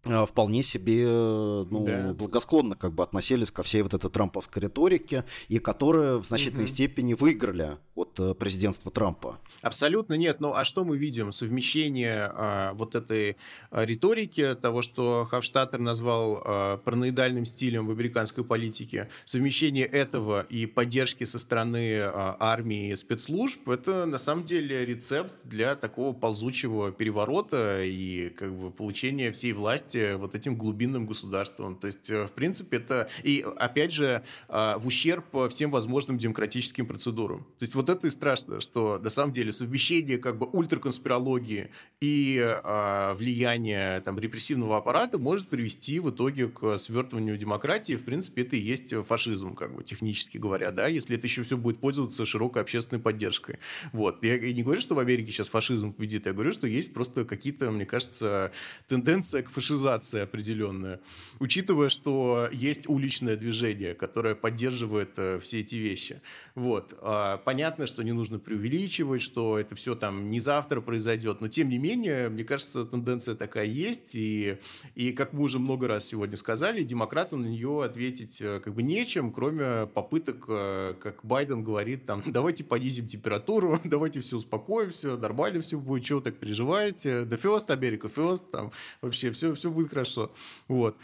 вполне себе ну, да. благосклонно как бы относились ко всей вот этой трамповской риторике, и которые в значительной угу. степени выиграли от э, президентства Трампа. Абсолютно нет. Ну а что мы видим? Совмещение а, вот этой а, риторики, того, что Хавштаттер назвал а, параноидальным стилем в американской политике, совмещение этого и поддержки со стороны а, армии и спецслужб, это на самом деле рецепт для такого ползучего переворота и как бы получения всей власти власти вот этим глубинным государством. То есть, э, в принципе, это... И, опять же, а, в ущерб всем возможным демократическим процедурам. То есть, вот это и страшно, что, на самом деле, совмещение как бы ультраконспирологии и а, влияния там, репрессивного аппарата может привести в итоге к свертыванию демократии. В принципе, это и есть фашизм, как бы, технически говоря, да, если это еще все будет пользоваться широкой общественной поддержкой. Вот. Я не говорю, что в Америке сейчас фашизм победит, я говорю, что есть просто какие-то, мне кажется, тенденция к фашизму цивилизация определенная, учитывая, что есть уличное движение, которое поддерживает э, все эти вещи. Вот. А, понятно, что не нужно преувеличивать, что это все там не завтра произойдет, но тем не менее, мне кажется, тенденция такая есть, и, и как мы уже много раз сегодня сказали, демократам на нее ответить э, как бы нечем, кроме попыток, э, как Байден говорит, там, давайте понизим температуру, давайте все успокоимся, нормально все будет, чего так переживаете, the first, Америка first, там, вообще все, все будет хорошо. Вот.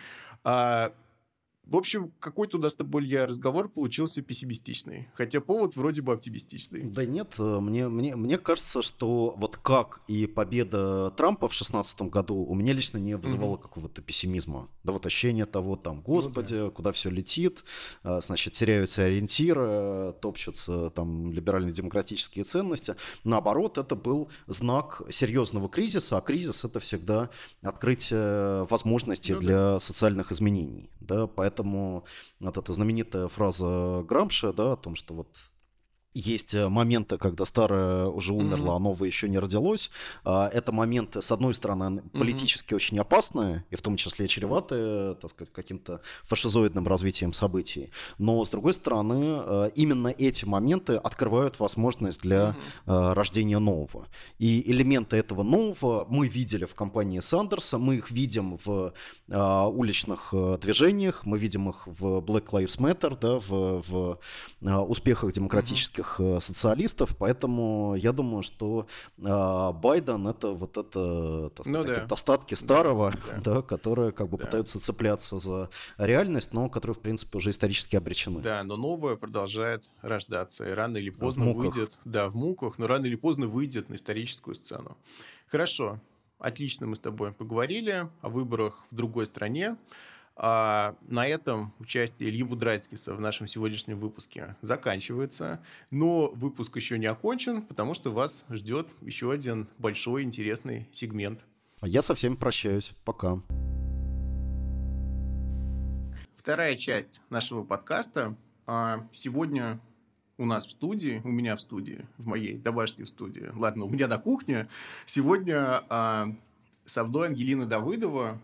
А, В общем, какой-то у нас с тобой, Илья, разговор получился пессимистичный. Хотя повод вроде бы оптимистичный. Да нет, э, мне, мне, мне кажется, что вот как и победа Трампа в 2016 году у меня лично не вызывало mm-hmm. какого-то пессимизма. Да вот ощущение того, там, господи, ну, да. куда все летит, э, значит, теряются ориентиры, топчутся там либерально-демократические ценности. Наоборот, это был знак серьезного кризиса, а кризис это всегда открытие возможностей ну, для да. социальных изменений. Да, поэтому Поэтому вот эта знаменитая фраза Грамша, да, о том, что вот есть э, моменты, когда старое уже умерло, mm-hmm. а новое еще не родилось. А, это моменты, с одной стороны, политически mm-hmm. очень опасные, и в том числе чреватые, так сказать, каким-то фашизоидным развитием событий. Но, с другой стороны, э, именно эти моменты открывают возможность для mm-hmm. рождения нового. И элементы этого нового мы видели в компании Сандерса, мы их видим в уличных движениях, мы видим их в Black Lives Matter, да, в, в успехах демократических русских э, социалистов, поэтому я думаю, что э, Байден это вот это, так ну сказать, ну, да. остатки старого, да, да. да, которые как бы да. пытаются цепляться за реальность, но которые, в принципе, уже исторически обречены. Да, но новое продолжает рождаться, и рано или поздно выйдет, да, в муках, но рано или поздно выйдет на историческую сцену. Хорошо, отлично мы с тобой поговорили о выборах в другой стране. А на этом участие Ильи Будрайцкиса в нашем сегодняшнем выпуске заканчивается. Но выпуск еще не окончен, потому что вас ждет еще один большой интересный сегмент. А я со всеми прощаюсь. Пока. Вторая часть нашего подкаста. А, сегодня у нас в студии, у меня в студии, в моей домашней студии, ладно, у меня на кухне, сегодня а, со мной Ангелина Давыдова,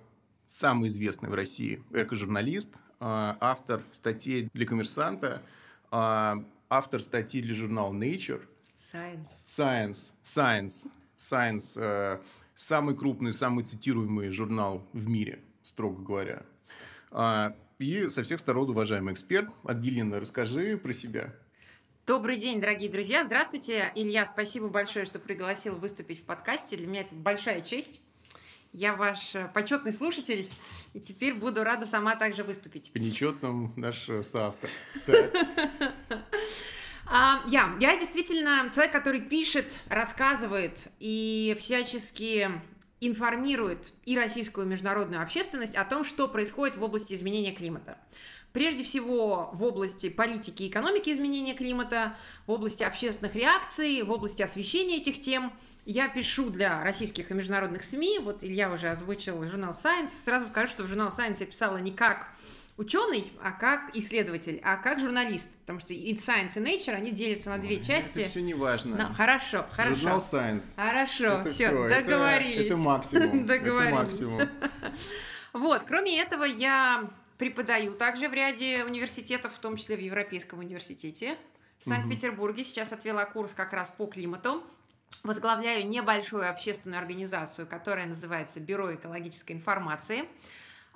самый известный в России эко-журналист, а, автор статей для «Коммерсанта», а, автор статьи для журнала Nature. Science. Science. Science. Science. Э, самый крупный, самый цитируемый журнал в мире, строго говоря. А, и со всех сторон уважаемый эксперт. Ангелина, расскажи про себя. Добрый день, дорогие друзья. Здравствуйте. Илья, спасибо большое, что пригласил выступить в подкасте. Для меня это большая честь. Я ваш э, почетный слушатель, и теперь буду рада сама также выступить. По нечетным наш э, соавтор. А, я, я действительно человек, который пишет, рассказывает и всячески информирует и российскую и международную общественность о том, что происходит в области изменения климата. Прежде всего в области политики и экономики изменения климата, в области общественных реакций, в области освещения этих тем – я пишу для российских и международных СМИ, вот Илья уже озвучил журнал Science, сразу скажу, что в журнал Science я писала не как ученый, а как исследователь, а как журналист, потому что и Science и Nature, они делятся на две части. Это все не важно. No, хорошо, хорошо. Журнал Science. Хорошо, это все, все, договорились. Это, это максимум. договорились. Это максимум. Вот, кроме этого, я преподаю также в ряде университетов, в том числе в Европейском университете. В Санкт-Петербурге сейчас отвела курс как раз по климату возглавляю небольшую общественную организацию, которая называется Бюро экологической информации.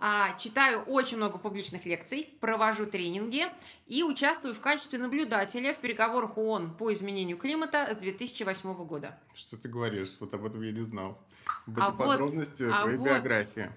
А, читаю очень много публичных лекций, провожу тренинги и участвую в качестве наблюдателя в переговорах ООН по изменению климата с 2008 года. Что ты говоришь? Вот об этом я не знал. Об а этой вот, подробности а твоей вот. биографии.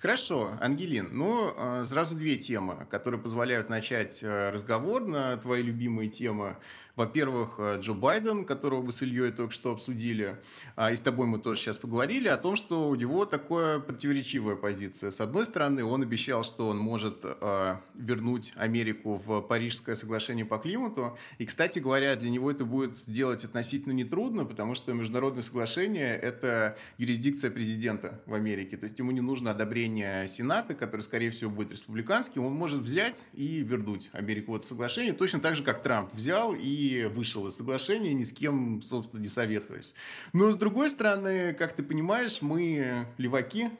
Хорошо, Ангелин, ну, э, сразу две темы, которые позволяют начать э, разговор на твои любимые темы во-первых, э, Джо Байден, которого мы с Ильей только что обсудили, а, и с тобой мы тоже сейчас поговорили о том, что у него такая противоречивая позиция. С одной стороны, он обещал, что он может э, вернуть Америку в Парижское соглашение по климату. И, кстати говоря, для него это будет сделать относительно нетрудно, потому что международное соглашение – это юрисдикция президента в Америке. То есть ему не нужно одобрение Сената, который, скорее всего, будет республиканским. Он может взять и вернуть Америку в это соглашение, точно так же, как Трамп взял и вышел из соглашения, ни с кем, собственно, не советуясь. Но, с другой стороны, как ты понимаешь, мы леваки,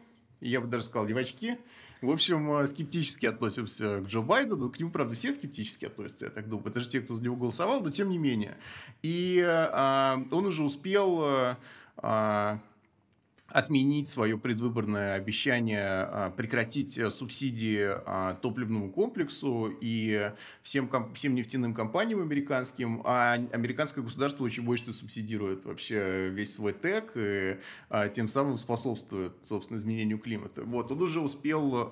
я бы даже сказал левачки, в общем, э, скептически относимся к Джо Байдену. К нему, правда, все скептически относятся, я так думаю. Это же те, кто за него голосовал, но тем не менее. И а, он уже успел а, отменить свое предвыборное обещание а, прекратить э, субсидии а, топливному комплексу и всем, всем нефтяным компаниям американским, а американское государство очень больше субсидирует вообще весь свой ТЭК и а, тем самым способствует, собственно, изменению климата. Вот, он уже успел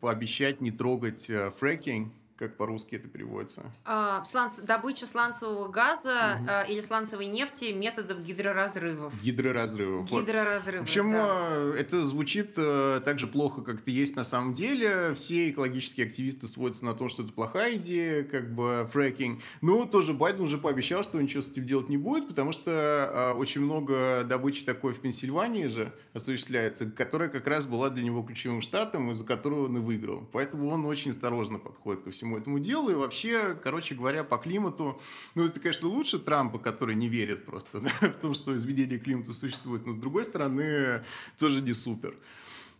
пообещать не трогать э, fracking, как по-русски это переводится? А, сланц... Добыча сланцевого газа угу. а, или сланцевой нефти методом гидроразрывов. Гидроразрывов. Гидроразрывов, В общем, да. А, это звучит а, так же плохо, как это есть на самом деле. Все экологические активисты сводятся на том, что это плохая идея, как бы fracking. Но тоже Байден уже пообещал, что ничего с этим делать не будет, потому что а, очень много добычи такой в Пенсильвании же осуществляется, которая как раз была для него ключевым штатом, из-за которого он и выиграл. Поэтому он очень осторожно подходит ко всему всему этому делу. И вообще, короче говоря, по климату, ну, это, конечно, лучше Трампа, который не верит просто да, в том, что изменение климата существует, но, с другой стороны, тоже не супер.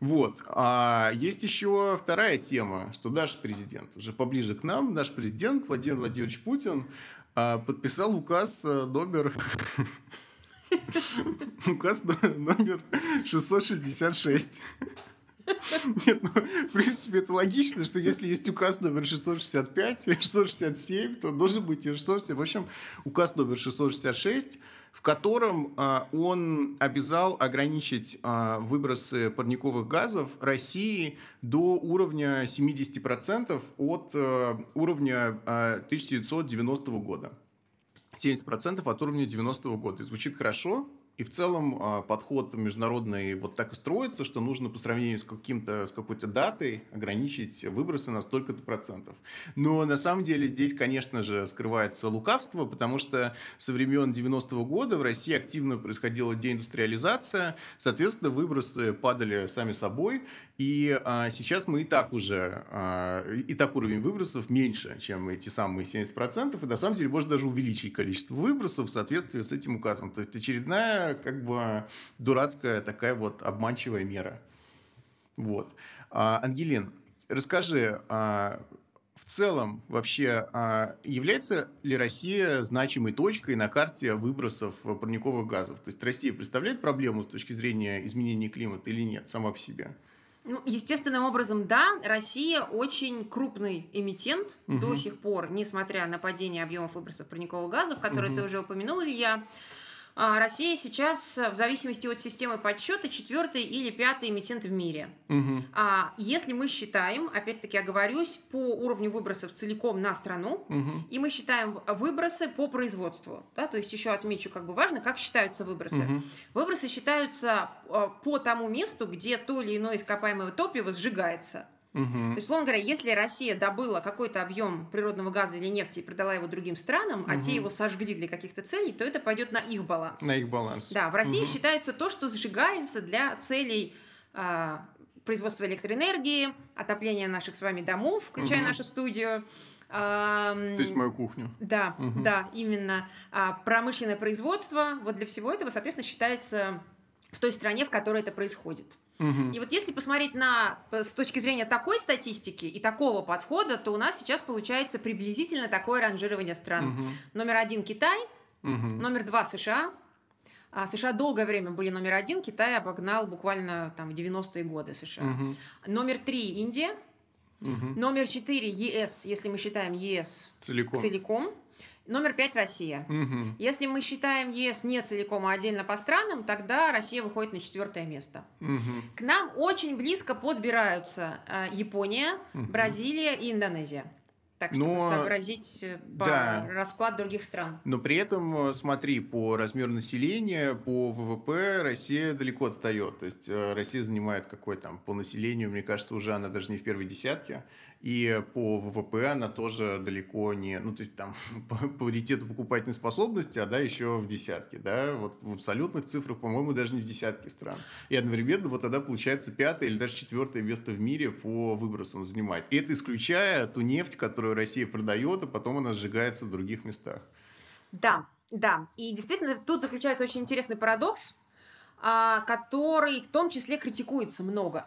Вот. А есть еще вторая тема, что наш президент, уже поближе к нам, наш президент Владимир Владимирович Путин а, подписал указ э, номер... Указ номер 666. Нет, ну, в принципе, это логично, что если есть указ номер 665 и 667, то должен быть и 667. В общем, указ номер 666 в котором а, он обязал ограничить а, выбросы парниковых газов России до уровня 70% от а, уровня а, 1990 года. 70% от уровня 90 года. И звучит хорошо, и в целом а, подход международный вот так и строится, что нужно по сравнению с, каким-то, с какой-то датой ограничить выбросы на столько-то процентов. Но на самом деле здесь, конечно же, скрывается лукавство, потому что со времен 90-го года в России активно происходила деиндустриализация, соответственно, выбросы падали сами собой, и а, сейчас мы и так уже, а, и так уровень выбросов меньше, чем эти самые 70%, и на самом деле можно даже увеличить количество выбросов в соответствии с этим указом. То есть очередная, как бы, дурацкая такая вот обманчивая мера. Вот. А, Ангелин, расскажи, а, в целом вообще а, является ли Россия значимой точкой на карте выбросов парниковых газов? То есть Россия представляет проблему с точки зрения изменения климата или нет сама по себе? Ну, естественным образом, да, Россия очень крупный эмитент угу. до сих пор, несмотря на падение объемов выбросов парниковых газов, которые угу. ты уже упомянул, Илья. А, Россия сейчас, в зависимости от системы подсчета, четвертый или пятый эмитент в мире. Угу. А если мы считаем, опять-таки оговорюсь, по уровню выбросов целиком на страну, угу. и мы считаем выбросы по производству, да, то есть еще отмечу, как бы важно, как считаются выбросы. Угу. Выбросы считаются а, по тому месту, где то или иное ископаемое топливо сжигается. Угу. То есть, условно говоря, если Россия добыла какой-то объем природного газа или нефти и продала его другим странам, угу. а те его сожгли для каких-то целей, то это пойдет на их баланс. На их баланс. Да, в России угу. считается то, что сжигается для целей э, производства электроэнергии, отопления наших с вами домов, включая угу. нашу студию. То есть мою кухню. Да, угу. да, именно. А, промышленное производство, вот для всего этого, соответственно, считается в той стране, в которой это происходит. Угу. И вот если посмотреть на с точки зрения такой статистики и такого подхода, то у нас сейчас получается приблизительно такое ранжирование стран. Угу. Номер один Китай, угу. номер два США. А США долгое время были номер один, Китай обогнал буквально там в 90-е годы США. Угу. Номер три Индия. Угу. Номер четыре ЕС, если мы считаем ЕС целиком. целиком. Номер пять Россия. Угу. Если мы считаем ЕС не целиком, а отдельно по странам, тогда Россия выходит на четвертое место. Угу. К нам очень близко подбираются э, Япония, угу. Бразилия и Индонезия. Так, чтобы Но, сообразить э, по да. расклад других стран. Но при этом, э, смотри, по размеру населения, по ВВП Россия далеко отстает. То есть Россия занимает какой там по населению, мне кажется, уже она даже не в первой десятке и по ВВП она тоже далеко не, ну, то есть там по паритету покупательной способности, а да, еще в десятке, да, вот в абсолютных цифрах, по-моему, даже не в десятке стран. И одновременно вот тогда получается пятое или даже четвертое место в мире по выбросам занимать. И это исключая ту нефть, которую Россия продает, а потом она сжигается в других местах. Да, да. И действительно, тут заключается очень интересный парадокс, а, который в том числе критикуется много.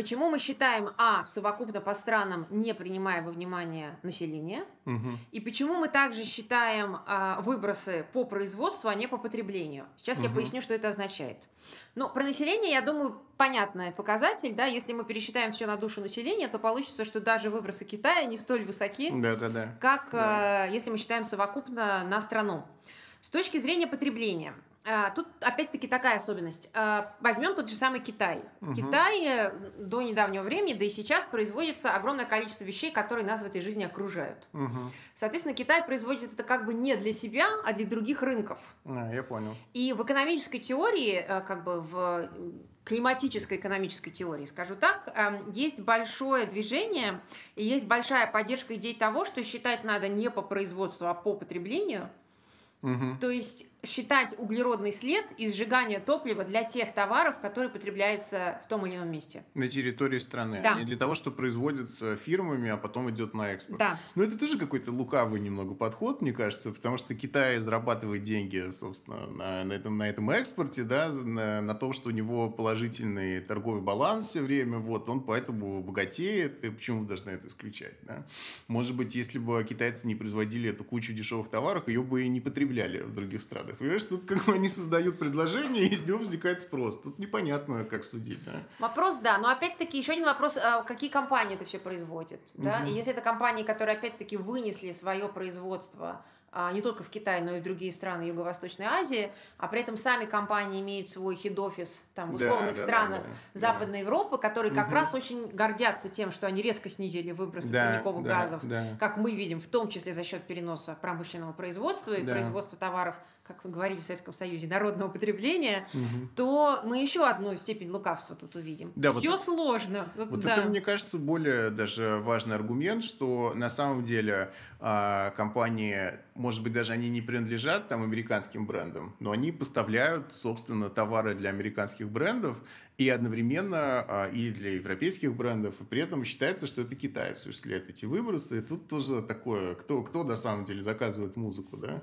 Почему мы считаем, а, совокупно по странам, не принимая во внимание население, Мгм. и почему мы также считаем а, выбросы по производству, а не по потреблению. Сейчас я Мгм. поясню, что это означает. Ну, про население, я думаю, понятный показатель, да, если мы пересчитаем все на душу населения, то получится, что даже выбросы Китая не столь высоки, Да-да-да. как Да. э, если мы считаем совокупно на страну. С точки зрения потребления, тут опять-таки такая особенность. Э, Возьмем тот же самый Китай. В Мгм. Китае до недавнего времени, да и сейчас производится огромное количество вещей, которые нас в этой жизни окружают. Мгм. Соответственно, Китай производит это как бы не для себя, а для других рынков. А, я понял. И в экономической теории, э, как бы в климатической экономической теории, скажу так, эм, есть большое движение и есть большая поддержка идей того, что считать надо не по производству, а по потреблению. Мгм. То есть считать углеродный след и сжигание топлива для тех товаров, которые потребляются в том или ином месте. На территории страны. Да. Не для того, что производится фирмами, а потом идет на экспорт. Да. Ну, это тоже какой-то лукавый немного подход, мне кажется, потому что Китай зарабатывает деньги, собственно, на, на этом, на этом экспорте, да, на, на том, что у него положительный торговый баланс все время, вот, он поэтому богатеет, и почему должны это исключать, да? Может быть, если бы китайцы не производили эту кучу дешевых товаров, ее бы и не потребляли в других странах. Понимаешь, тут как бы они создают предложение, и из него возникает спрос. Тут непонятно, как судить, да? Вопрос, да, но опять-таки еще один вопрос, а какие компании это все производят, да? Мгм. И если это компании, которые опять-таки вынесли свое производство а, не только в Китай, но и в другие страны Юго-Восточной Азии, а при этом сами компании имеют свой хед-офис там в Да, условных да, странах да, да. Западной Европы, которые как Мгм. раз очень гордятся тем, что они резко снизили выбросы Да, парниковых да, газов, да. как мы видим, в том числе за счет переноса промышленного производства и Да. производства товаров, как вы говорили в Советском Союзе, народного потребления, Мгм. то мы еще одну степень лукавства тут увидим. Да, вот Все это- сложно. Вот, Вот да. это, мне кажется, более даже важный аргумент, что на самом деле а, компании, может быть, даже они не принадлежат там американским брендам, но они поставляют, собственно, товары для американских брендов и одновременно а, и для европейских брендов, и при этом считается, что это китайцы осуществляют эти выбросы. И тут тоже такое, кто, кто на самом деле заказывает музыку, да?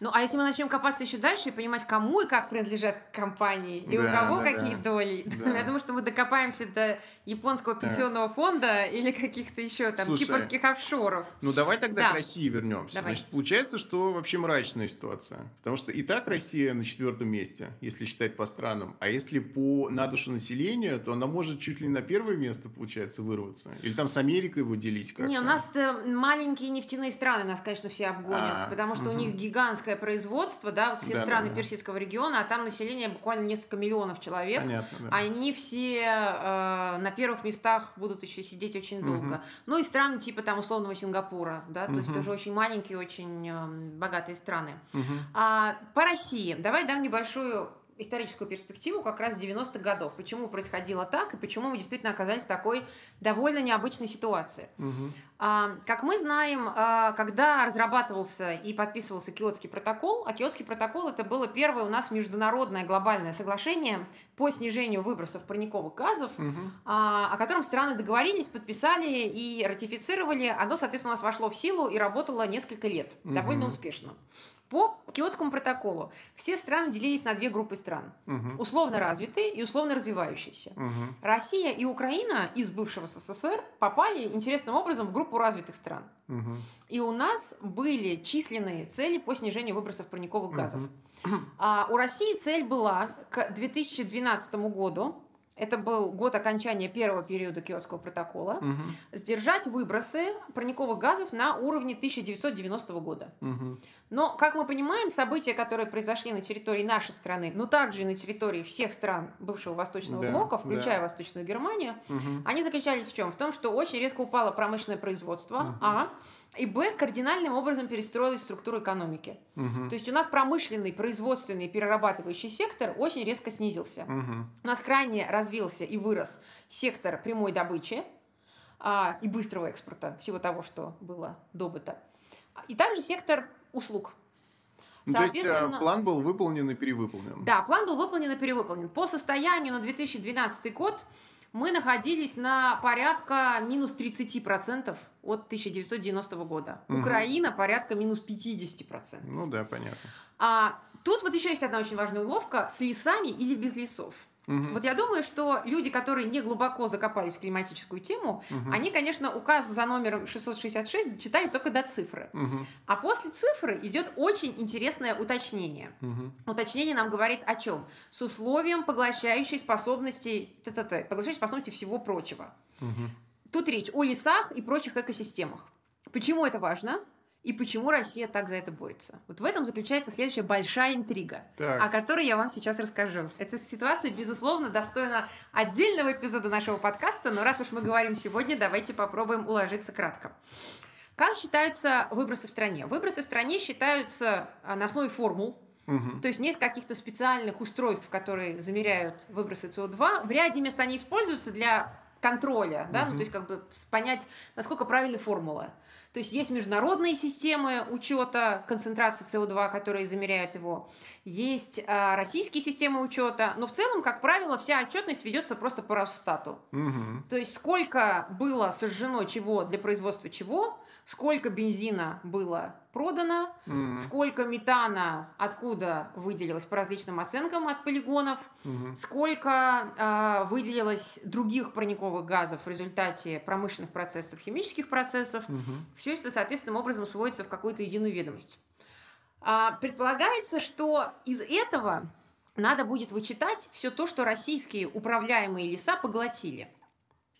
Ну, а если мы начнем копаться еще дальше и понимать, кому и как принадлежат компании, и у Да, кого да, какие да. доли, Да. я думаю, что мы докопаемся до японского пенсионного фонда или каких-то еще там Слушай, кипрских офшоров. Ну, давай тогда Да. к России вернемся. Давай. Значит, получается, что вообще мрачная ситуация. Потому что и так Россия на четвертом месте, если считать по странам. А если по на душу населения, то она может чуть ли не на первое место, получается, вырваться. Или там с Америкой его делить как-то. Не, у нас маленькие нефтяные страны нас, конечно, все обгонят, А, потому что у мгм. них гигантское производство, да, вот все Да, да, страны да. персидского региона, а там население буквально несколько миллионов человек. Понятно, да. Они все э, на первых местах будут еще сидеть очень долго. Мгм. Ну и страны типа там условного Сингапура, да, то есть тоже очень маленькие, очень э, богатые страны. Мгм. А по России, давай дам небольшую историческую перспективу как раз 90-х годов. Почему происходило так и почему мы действительно оказались в такой довольно необычной ситуации. А, Как мы знаем, а, когда разрабатывался и подписывался Киотский протокол, а Киотский протокол это было первое у нас международное глобальное соглашение по снижению выбросов парниковых газов, а, о котором страны договорились, подписали и ратифицировали. Оно, соответственно, у нас вошло в силу и работало несколько лет, довольно Мгм. успешно. По Киотскому протоколу все страны делились на две группы стран. Мгм. Условно развитые и условно развивающиеся. Мгм. Россия и Украина из бывшего СССР попали интересным образом в группу развитых стран. Мгм. И у нас были численные цели по снижению выбросов парниковых газов. Мгм. А у России цель была к 2012 году, это был год окончания первого периода Киотского протокола, Мгм. сдержать выбросы парниковых газов на уровне 1990 года. Мгм. Но, как мы понимаем, события, которые произошли на территории нашей страны, но также и на территории всех стран бывшего Восточного Да, блока, включая да. Восточную Германию, Мгм. они заключались в чем? В том, что очень резко упало промышленное производство, Мгм. а, и б, кардинальным образом перестроилась структура экономики. Мгм. То есть у нас промышленный, производственный, перерабатывающий сектор очень резко снизился. Мгм. У нас крайне развился и вырос сектор прямой добычи а, и быстрого экспорта всего того, что было добыто. И также сектор услуг. Ну, то есть а, Соответственно- план был выполнен и перевыполнен. Да, план был выполнен и перевыполнен. По состоянию на 2012 год мы находились на порядка минус 30% от 1990 года. Мгм. Украина порядка минус 50%. Ну да, понятно. А тут вот еще есть одна очень важная уловка с лесами или без лесов. Угу. Вот я думаю, что люди, которые не глубоко закопались в климатическую тему, угу. они, конечно, указ за номером 666 читали только до цифры. Угу. А после цифры идет очень интересное уточнение. Угу. Уточнение нам говорит о чем? С условием поглощающей способности, поглощающей способности всего прочего. Угу. Тут речь о лесах и прочих экосистемах. Почему это важно? И почему Россия так за это борется. Вот в этом заключается следующая большая интрига, так. о которой я вам сейчас расскажу. Эта ситуация, безусловно, достойна отдельного эпизода нашего подкаста, но раз уж мы говорим сегодня, давайте попробуем уложиться кратко. Как считаются выбросы в стране? Выбросы в стране считаются а, на основе формул, Угу. То есть нет каких-то специальных устройств, которые замеряют выбросы СО2. В ряде мест они используются для контроля, да, угу. ну то есть как бы понять, насколько правильна формула. То есть есть международные системы учета концентрации СО2, которые замеряют его. Есть э, российские системы учета. Но в целом, как правило, вся отчетность ведется просто по Росстату. Угу. То есть сколько было сожжено чего для производства чего, сколько бензина было продано, mm. сколько метана откуда выделилось по различным оценкам от полигонов, mm-hmm. сколько э, выделилось других парниковых газов в результате промышленных процессов, химических процессов. Mm-hmm. Все это, соответственным образом, сводится в какую-то единую ведомость. А, предполагается, что из этого надо будет вычитать все то, что российские управляемые леса поглотили.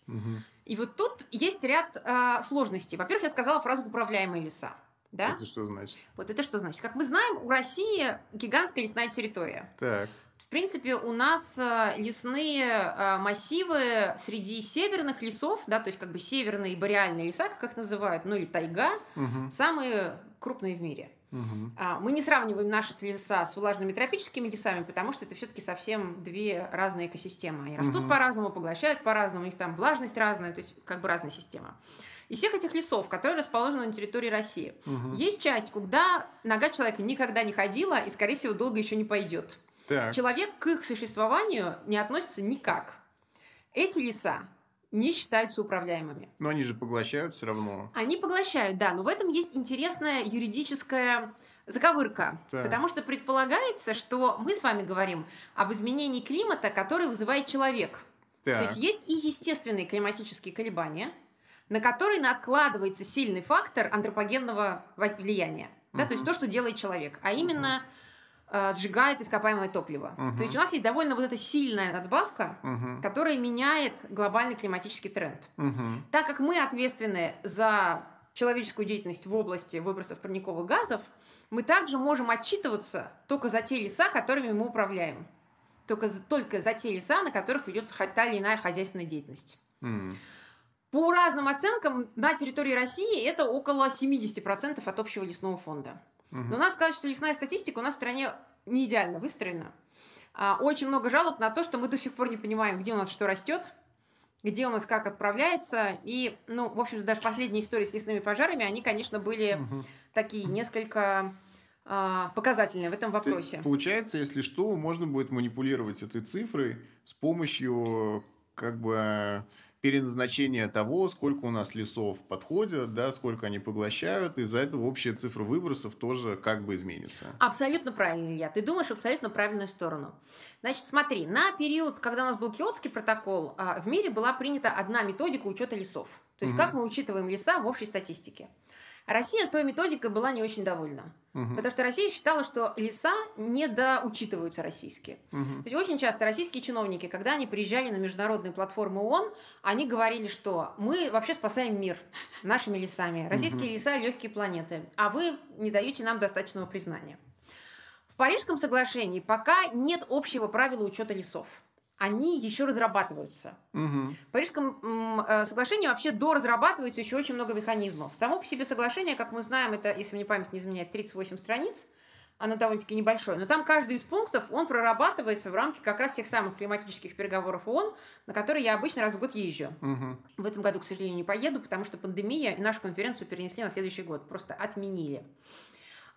Mm-hmm. И вот тут есть ряд э, сложностей. Во-первых, я сказала фразу «управляемые леса». Да? Это что значит? Вот это что значит? Как мы знаем, у России гигантская лесная территория. Так. В принципе, у нас э, лесные э, массивы среди северных лесов, да, то есть как бы северные бореальные леса, как их называют, ну или тайга, угу. самые крупные в мире. Угу. Мы не сравниваем наши леса с влажными тропическими лесами, потому что это все-таки совсем две разные экосистемы. Они растут угу. по-разному, поглощают по-разному, их там влажность разная, то есть как бы разная система. Из всех этих лесов, которые расположены на территории России, угу. есть часть, куда нога человека никогда не ходила и, скорее всего, долго еще не пойдет. Так. Человек к их существованию не относится никак. Эти леса не считаются управляемыми. Но они же поглощают все равно. Они поглощают, да, но в этом есть интересная юридическая заковырка. Так. Потому что предполагается, что мы с вами говорим об изменении климата, который вызывает человек. Так. То есть есть и естественные климатические колебания, на которые накладывается сильный фактор антропогенного влияния. Да. То есть то, что делает человек. А именно... Э, сжигает ископаемое топливо. Угу. То есть у нас есть довольно вот эта сильная надбавка, угу. которая меняет глобальный климатический тренд. Угу. Так как мы ответственны за человеческую деятельность в области выбросов парниковых газов, мы также можем отчитываться только за те леса, которыми мы управляем. Только, только за те леса, на которых ведется та или иная хозяйственная деятельность. Mm. По разным оценкам, на территории России это около 70% от общего лесного фонда. Но надо сказать, что лесная статистика у нас в стране не идеально выстроена. А, очень много жалоб на то, что мы до сих пор не понимаем, где у нас что растет, где у нас как отправляется. И, ну, в общем-то, даже последние истории с лесными пожарами, они, конечно, были угу. такие несколько а, показательные в этом вопросе. То есть, получается, если что, можно будет манипулировать этой цифрой с помощью как бы переназначение того, сколько у нас лесов подходят, да, сколько они поглощают, из-за этого общая цифра выбросов тоже как бы изменится. Абсолютно правильно, Илья. Ты думаешь абсолютно правильную сторону. Значит, смотри, на период, когда у нас был Киотский протокол, а, в мире была принята одна методика учета лесов. То есть, угу. как мы учитываем леса в общей статистике. Россия той методикой была не очень довольна. Угу. Потому что Россия считала, что леса недоучитываются российские. Угу. То есть очень часто российские чиновники, когда они приезжали на международные платформы ООН, они говорили, что мы вообще спасаем мир нашими лесами. Российские угу. леса – легкие планеты, а вы не даете нам достаточного признания. В Парижском соглашении пока нет общего правила учета лесов они еще разрабатываются. Угу. В Парижском э, соглашении вообще доразрабатывается еще очень много механизмов. Само по себе соглашение, как мы знаем, это, если мне память не изменяет, 38 страниц, оно довольно-таки небольшое, но там каждый из пунктов, он прорабатывается в рамке как раз тех самых климатических переговоров ООН, на которые я обычно раз в год езжу. Угу. В этом году, к сожалению, не поеду, потому что пандемия, и нашу конференцию перенесли на следующий год, просто отменили.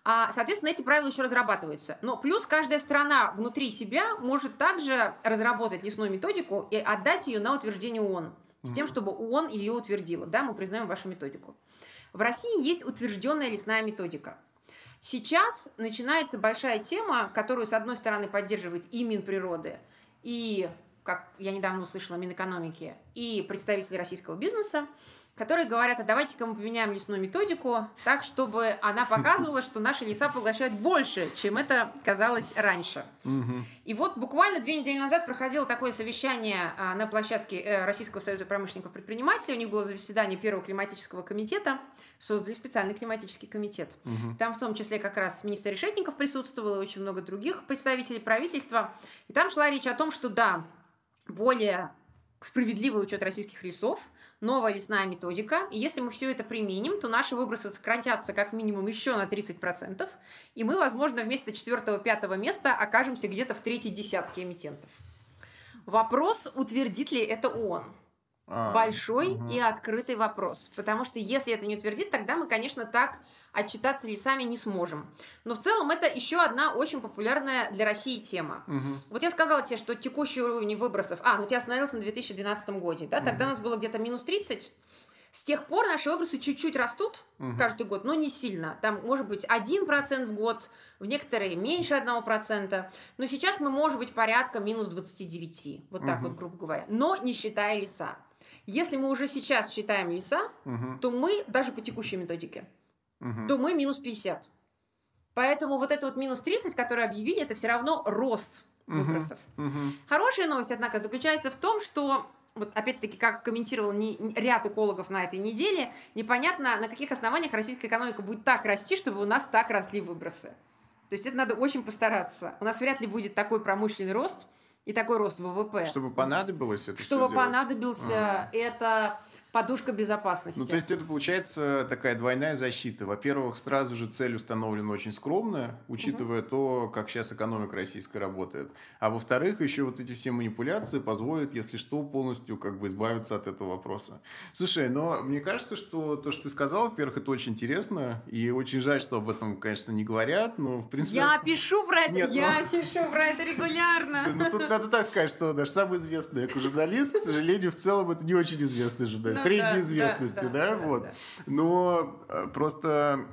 А, соответственно, эти правила еще разрабатываются. Но плюс каждая страна внутри себя может также разработать лесную методику и отдать ее на утверждение ООН. С тем, чтобы ООН ее утвердила. Да, мы признаем вашу методику. В России есть утвержденная лесная методика. Сейчас начинается большая тема, которую, с одной стороны, поддерживает и Минприроды, и, как я недавно услышала, Минэкономики, и представители российского бизнеса, которые говорят, а давайте-ка мы поменяем лесную методику так, чтобы она показывала, что наши леса поглощают больше, чем это казалось раньше. И вот буквально две недели назад проходило такое совещание а, на площадке э, Российского союза промышленников и предпринимателей. У них было заседание первого климатического комитета. Создали специальный климатический комитет. Там в том числе как раз министр Решетников присутствовал и очень много других представителей правительства. И там шла речь о том, что да, более справедливый учет российских лесов, новая лесная методика. И если мы все это применим, то наши выбросы сократятся как минимум еще на 30%, и мы, возможно, вместо 4-5 места окажемся где-то в третьей десятке эмитентов. Вопрос, утвердит ли это ООН. А, Большой угу. и открытый вопрос. Потому что если это не утвердит, тогда мы, конечно, так отчитаться лесами не сможем. Но в целом это еще одна очень популярная для России тема. Угу. Вот я сказала тебе, что текущий уровень выбросов... А, ну я остановился на 2012 году, да? Тогда угу. у нас было где-то минус 30. С тех пор наши выбросы чуть-чуть растут угу. каждый год, но не сильно. Там может быть 1% в год, в некоторые меньше 1%. Но сейчас мы можем быть порядка минус 29. Вот так угу. вот, грубо говоря. Но не считая леса. Если мы уже сейчас считаем леса, угу. то мы даже по текущей методике угу. то мы минус 50. Поэтому вот это вот минус 30, который объявили, это все равно рост выбросов. Угу. Угу. Хорошая новость, однако, заключается в том, что вот опять-таки, как комментировал не, ряд экологов на этой неделе, непонятно, на каких основаниях российская экономика будет так расти, чтобы у нас так росли выбросы. То есть это надо очень постараться. У нас вряд ли будет такой промышленный рост и такой рост ВВП. Чтобы понадобилось это Чтобы понадобился а. это подушка безопасности. Ну, то есть это получается такая двойная защита. Во-первых, сразу же цель установлена очень скромная, учитывая угу. то, как сейчас экономика российская работает. А во-вторых, еще вот эти все манипуляции позволят, если что, полностью как бы избавиться от этого вопроса. Слушай, но мне кажется, что то, что ты сказал, во-первых, это очень интересно, и очень жаль, что об этом, конечно, не говорят, но в принципе... Я пишу про это, Нет, я но... пишу про это регулярно. Слушай, ну тут надо так сказать, что наш самый известный эко-журналист, к сожалению, в целом это не очень известный журналист средней известности, да, вот. Но э, просто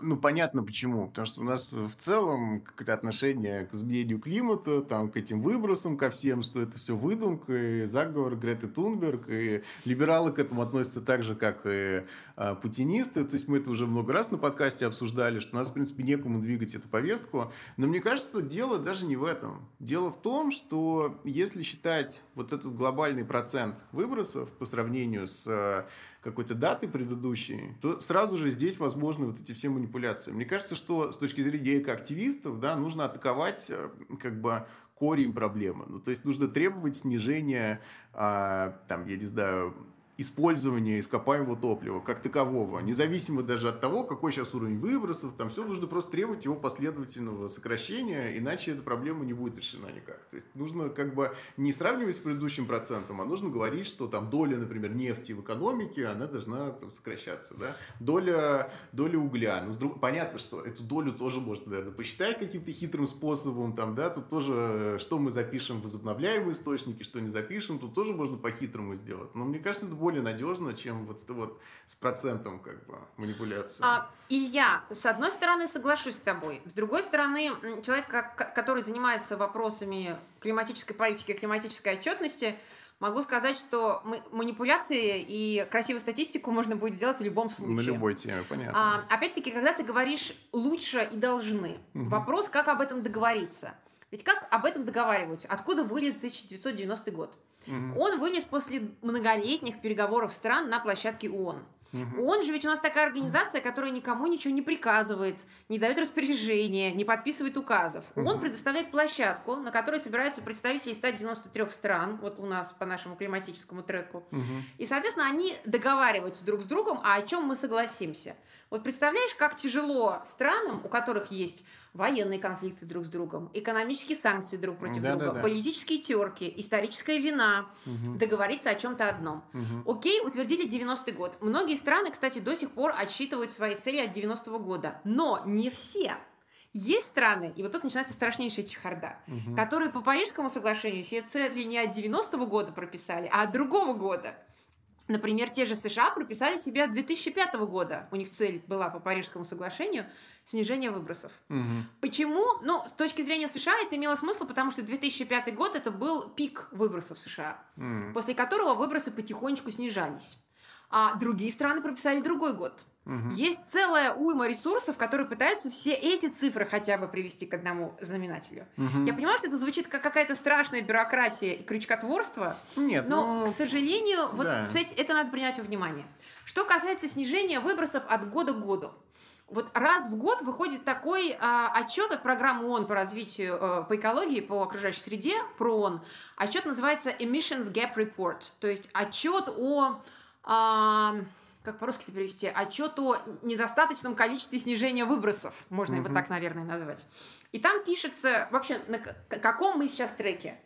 ну, понятно почему. Потому что у нас в целом какое-то отношение к изменению климата, там, к этим выбросам, ко всем, что это все выдумка, и заговор Греты Тунберг, и либералы к этому относятся так же, как и а, путинисты. То есть мы это уже много раз на подкасте обсуждали, что у нас, в принципе, некому двигать эту повестку. Но мне кажется, что дело даже не в этом. Дело в том, что если считать вот этот глобальный процент выбросов по сравнению с какой-то даты предыдущей, то сразу же здесь возможны вот эти все манипуляции. Мне кажется, что с точки зрения экоактивистов, да, нужно атаковать э, как бы корень проблемы. Ну, то есть нужно требовать снижения, а, там, я не знаю, использования ископаемого топлива как такового, независимо даже от того, какой сейчас уровень выбросов, там все нужно просто требовать его последовательного сокращения, иначе эта проблема не будет решена никак. То есть нужно как бы не сравнивать с предыдущим процентом, а нужно говорить, что там доля, например, нефти в экономике, она должна там, сокращаться, да? доля, доля угля. Ну, друг... понятно, что эту долю тоже можно, наверное, посчитать каким-то хитрым способом, там, да, тут тоже, что мы запишем в возобновляемые источники, что не запишем, тут тоже можно по-хитрому сделать. Но мне кажется, это более надежно, чем вот это вот с процентом как бы манипуляции. А, Илья, с одной стороны соглашусь с тобой, с другой стороны человек, который занимается вопросами климатической политики, климатической отчетности, Могу сказать, что манипуляции и красивую статистику можно будет сделать в любом случае. На любой теме, понятно. А, опять-таки, когда ты говоришь лучше и должны, угу. вопрос, как об этом договориться. Ведь как об этом договариваются? Откуда вылез 1990 год? Угу. Он вынес после многолетних переговоров стран на площадке ООН. Угу. ООН же ведь у нас такая организация, которая никому ничего не приказывает, не дает распоряжения, не подписывает указов. Угу. ООН предоставляет площадку, на которой собираются представители 193 стран, вот у нас по нашему климатическому треку. Угу. И, соответственно, они договариваются друг с другом, а о чем мы согласимся. Вот представляешь, как тяжело странам, у которых есть военные конфликты друг с другом, экономические санкции друг против да, друга, да, да. политические терки, историческая вина, угу. договориться о чем-то одном. Угу. Окей, утвердили 90-й год. Многие страны, кстати, до сих пор отсчитывают свои цели от 90-го года, но не все. Есть страны, и вот тут начинается страшнейшая чехарда, угу. которые по Парижскому соглашению все цели не от 90-го года прописали, а от другого года. Например, те же США прописали себе 2005 года. У них цель была по Парижскому соглашению снижение выбросов. Угу. Почему? Ну, с точки зрения США это имело смысл, потому что 2005 год это был пик выбросов США, М. после которого выбросы потихонечку снижались. А другие страны прописали другой год. Мгм. Есть целая уйма ресурсов, которые пытаются все эти цифры хотя бы привести к одному знаменателю. Мгм. Я понимаю, что это звучит как какая-то страшная бюрократия и крючкотворство, Нет, но, ну, к сожалению, вот да. это надо принять во внимание. Что касается снижения выбросов от года к году. Вот раз в год выходит такой а, отчет от программы ООН по развитию, э, по экологии, по окружающей среде, про ООН. Отчет называется Emissions Gap Report, то есть отчет о, а, как по-русски это перевести, отчет о недостаточном количестве снижения выбросов, можно его Мгм. так, наверное, назвать. И там пишется вообще, на каком мы сейчас треке.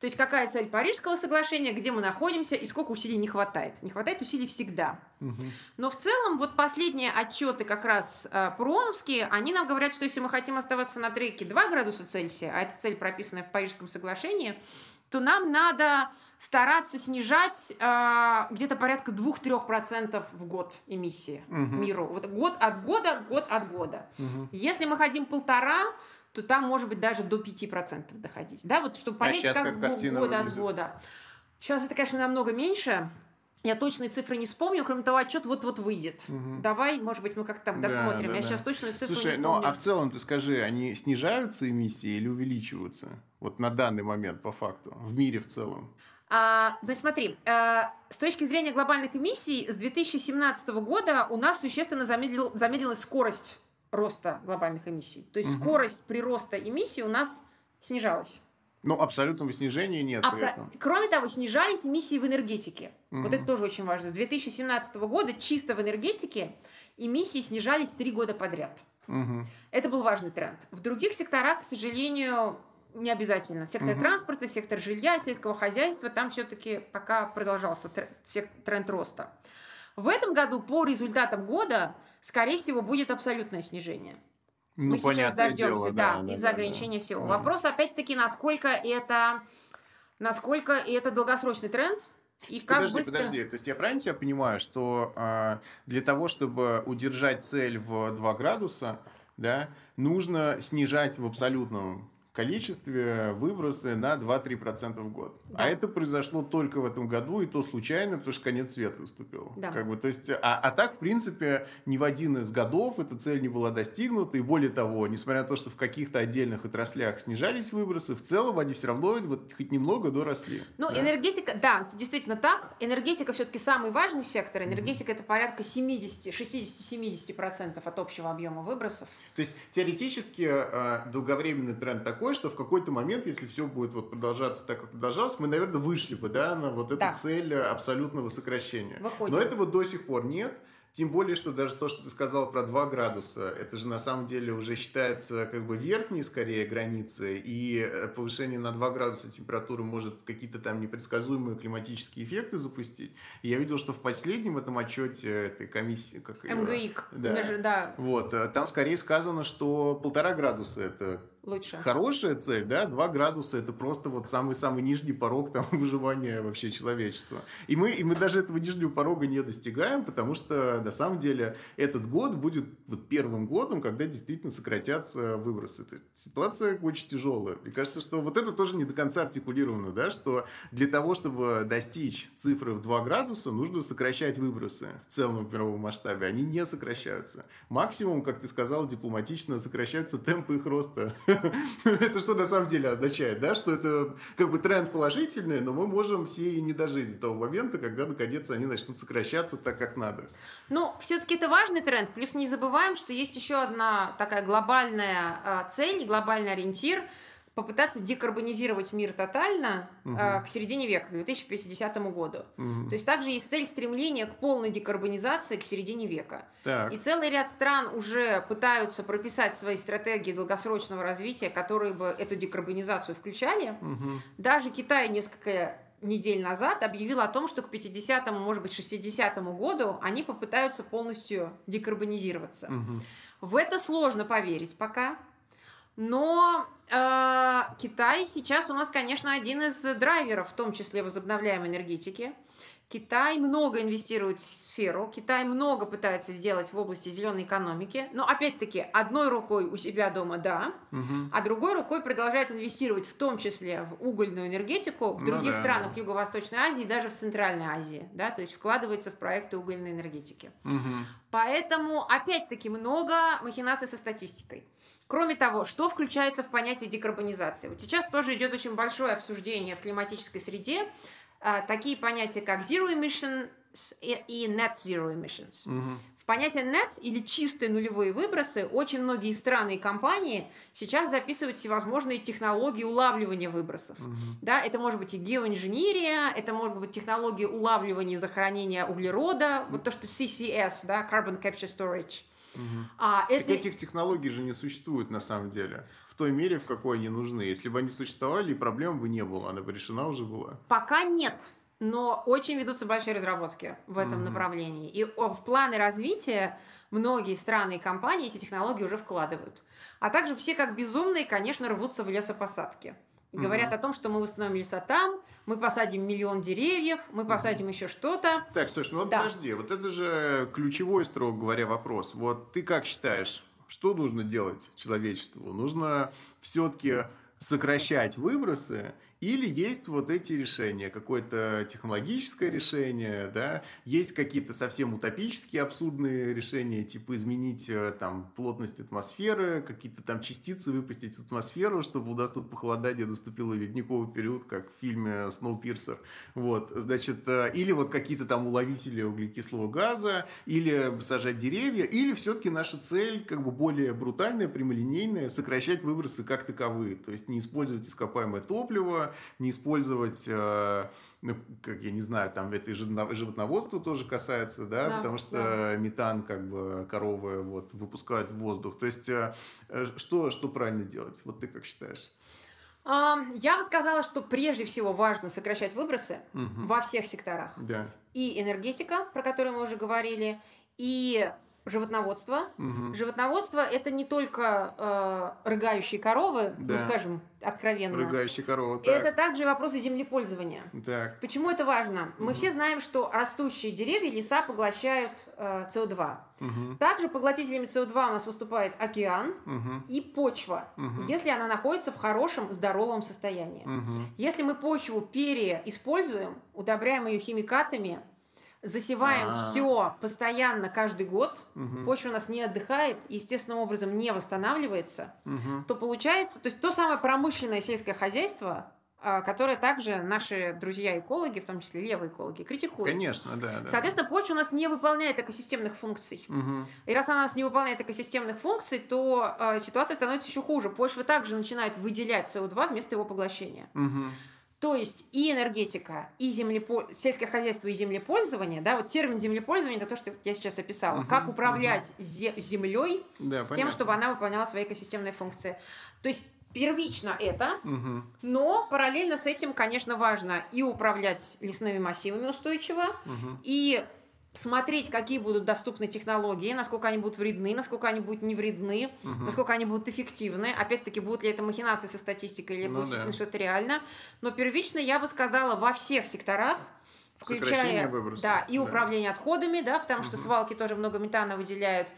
То есть какая цель Парижского соглашения, где мы находимся и сколько усилий не хватает. Не хватает усилий всегда. Мгм. Но в целом вот последние отчеты как раз э, ПРОНовские, они нам говорят, что если мы хотим оставаться на треке 2 градуса Цельсия, а эта цель прописана в Парижском соглашении, то нам надо стараться снижать э, где-то порядка 2-3% в год эмиссии Мгм. миру. Вот год от года, год от года. Мгм. Если мы хотим полтора, то там может быть даже до 5% доходить. Да, вот чтобы понять, щас как, как го- картина года от выглядит? года. Сейчас это, конечно, намного меньше. Я точные цифры не вспомню, кроме того, отчет вот-вот выйдет. Мгм. Давай, может быть, мы как-то там Да, досмотрим. да, Я да. сейчас точную цифру Слушай, не ну помню. а в целом ты скажи, они снижаются эмиссии или увеличиваются? Вот на данный момент, по факту, в мире в целом. А, значит, смотри, э, с точки зрения глобальных эмиссий, с 2017 года у нас существенно замедлил, замедлилась скорость роста глобальных эмиссий. То есть Мгм. скорость прироста эмиссий у нас снижалась. Ну, абсолютного снижения нет Абсо-. Кроме того, снижались эмиссии в энергетике. Вот Мгм. это тоже очень важно. С 2017 года чисто в энергетике эмиссии снижались три года подряд. Мгм. Это был важный тренд. В других секторах, к сожалению, не обязательно. Сектор Мгм. транспорта, сектор жилья, сельского хозяйства, там все-таки пока продолжался тренд роста. В этом году по результатам года, скорее всего, будет абсолютное снижение. Ну, Мы сейчас дождемся, дело, да, да, из-за да, ограничения да. всего. Да. Вопрос опять-таки, насколько это, насколько это долгосрочный тренд и как подожди, быстро. подожди. То есть я правильно тебя понимаю, что а, для того, чтобы удержать цель в 2 градуса, да, нужно снижать в абсолютном количестве выбросы на 2-3% в год. Да. А это произошло только в этом году, и то случайно, потому что конец света наступил. Да. Как бы, то есть, а, а так, в принципе, ни в один из годов эта цель не была достигнута, и более того, несмотря на то, что в каких-то отдельных отраслях снижались выбросы, в целом они все равно вот, хоть немного доросли. Ну, да? энергетика, да, действительно так. Энергетика все-таки самый важный сектор. Энергетика это порядка 70, 60-70% от общего объема выбросов. То есть теоретически э, долговременный тренд такой, что в какой-то момент, если все будет вот продолжаться так, как продолжалось, мы, наверное, вышли бы да, на вот эту Да. цель э, абсолютного сокращения. Выходим. Но этого до сих пор нет. Тем более, что даже то, что ты сказал про 2 градуса, это же на самом деле уже считается как бы верхней, скорее, границей, и э, повышение на 2 градуса температуры может какие-то там непредсказуемые климатические эффекты запустить. И я видел, что в последнем этом отчете этой комиссии... Как МГИК, Да. между- да, Вот, э, там скорее сказано, что полтора градуса это лучше. хорошая цель, да, два градуса это просто вот самый-самый нижний порог там выживания вообще человечества. И мы, и мы даже этого нижнего порога не достигаем, потому что на самом деле этот год будет вот первым годом, когда действительно сократятся выбросы. То есть ситуация очень тяжелая. Мне кажется, что вот это тоже не до конца артикулировано, да, что для того, чтобы достичь цифры в 2 градуса, нужно сокращать выбросы в целом в мировом масштабе. Они не сокращаются. Максимум, как ты сказал, дипломатично сокращаются темпы их роста. Это что на самом деле означает, да, что это как бы тренд положительный, но мы можем все и не дожить до того момента, когда наконец они начнут сокращаться так, как надо. Ну, все-таки это важный тренд. Плюс не забываем, что есть еще одна такая глобальная а, цель, глобальный ориентир попытаться декарбонизировать мир тотально а, к середине века, к 2050 году. Мгм. То есть также есть цель стремления к полной декарбонизации к середине века. Так. И целый ряд стран уже пытаются прописать свои стратегии долгосрочного развития, которые бы эту декарбонизацию включали. Мгм. Даже Китай несколько недель назад объявил о том, что к 50-му, может быть, 60-му году они попытаются полностью декарбонизироваться. Мгм. В это сложно поверить пока. Но э, Китай сейчас у нас, конечно, один из драйверов, в том числе возобновляемой энергетики. Китай много инвестирует в сферу, Китай много пытается сделать в области зеленой экономики, но опять-таки одной рукой у себя дома да, Мгм. а другой рукой продолжает инвестировать в том числе в угольную энергетику в Ну других да, странах да. Юго-Восточной Азии, даже в Центральной Азии, да, то есть вкладывается в проекты угольной энергетики. Мгм. Поэтому, опять-таки, много махинаций со статистикой. Кроме того, что включается в понятие декарбонизации? Вот сейчас тоже идет очень большое обсуждение в климатической среде. А, такие понятия, как zero emissions и net zero emissions. Мгм. В понятие net или чистые нулевые выбросы очень многие страны и компании сейчас записывают всевозможные технологии улавливания выбросов. Мгм. Да, это может быть и геоинженерия, это может быть технологии улавливания и захоронения углерода, вот то, что CCS, да, Carbon Capture Storage. Мгм. А Так это... этих технологий же не существует на самом деле. В той мере, в какой они нужны. Если бы они существовали, и проблем бы не было. Она бы решена уже была. Пока нет, но очень ведутся большие разработки в этом Мгм. направлении. И в планы развития многие страны и компании эти технологии уже вкладывают. А также все как безумные, конечно, рвутся в лесопосадки. И говорят о том, что мы восстановим леса там, мы посадим миллион деревьев, мы посадим еще что-то. Так, слушай, ну вот Да. подожди. Вот это же ключевой, строго говоря, вопрос. Вот ты как считаешь, что нужно делать человечеству? Нужно все-таки сокращать выбросы или есть вот эти решения, какое-то технологическое решение, да, есть какие-то совсем утопические, абсурдные решения, типа изменить э, там плотность атмосферы, какие-то там частицы выпустить в атмосферу, чтобы у нас тут похолодание наступило ледниковый период, как в фильме «Сноупирсер». Вот, значит, э, или вот какие-то там уловители углекислого газа, или сажать деревья, или все-таки наша цель как бы более брутальная, прямолинейная, сокращать выбросы как таковые, то есть не использовать ископаемое топливо, не использовать, э, ну, как я не знаю, там это и животно- животноводство тоже касается, да, Да, потому что да. метан как бы коровы вот выпускают в воздух. То есть э, э, что, что правильно делать? Вот ты как считаешь? Я бы сказала, что прежде всего важно сокращать выбросы Мгм. во всех секторах. Да. И энергетика, про которую мы уже говорили, и животноводство. Мгм. Животноводство это не только э, рыгающие коровы, Да. ну скажем откровенно. Рыгающая корова. Так. Это также вопросы землепользования. так. Почему это важно? Мы Мгм. все знаем, что растущие деревья, леса поглощают э, СО2. Мгм. Также поглотителями СО2 у нас выступает океан Мгм. и почва, Мгм. если она находится в хорошем, здоровом состоянии. Мгм. Если мы почву переиспользуем, удобряем ее химикатами, засеваем А. все постоянно каждый год, Мгм. почва у нас не отдыхает, естественным образом не восстанавливается, Мгм. то получается, то есть то самое промышленное сельское хозяйство, а, которое также наши друзья-экологи, в том числе левые экологи, критикуют. Конечно, да. да. Соответственно, почва у нас не выполняет экосистемных функций. Мгм. И раз она у нас не выполняет экосистемных функций, то э, ситуация становится еще хуже. Почва также начинает выделять СО2 вместо его поглощения. Мгм. То есть и энергетика, и землепо... сельское хозяйство, и землепользование, да, вот термин землепользование, это то, что я сейчас описала. Мгм, Как управлять зе- землей Да, с тем, понятно. чтобы она выполняла свои экосистемные функции. То есть первично это, Мгм. но параллельно с этим, конечно, важно и управлять лесными массивами устойчиво, Мгм. и смотреть, какие будут доступны технологии, насколько они будут вредны, насколько они будут не вредны, Мгм. насколько они будут эффективны. Опять-таки, будут ли это махинации со статистикой или Ну будет да. что-то реально. Но первично, я бы сказала, во всех секторах, включая выбросов, да, и да. управление отходами, да, потому что Мгм. свалки тоже много метана выделяют,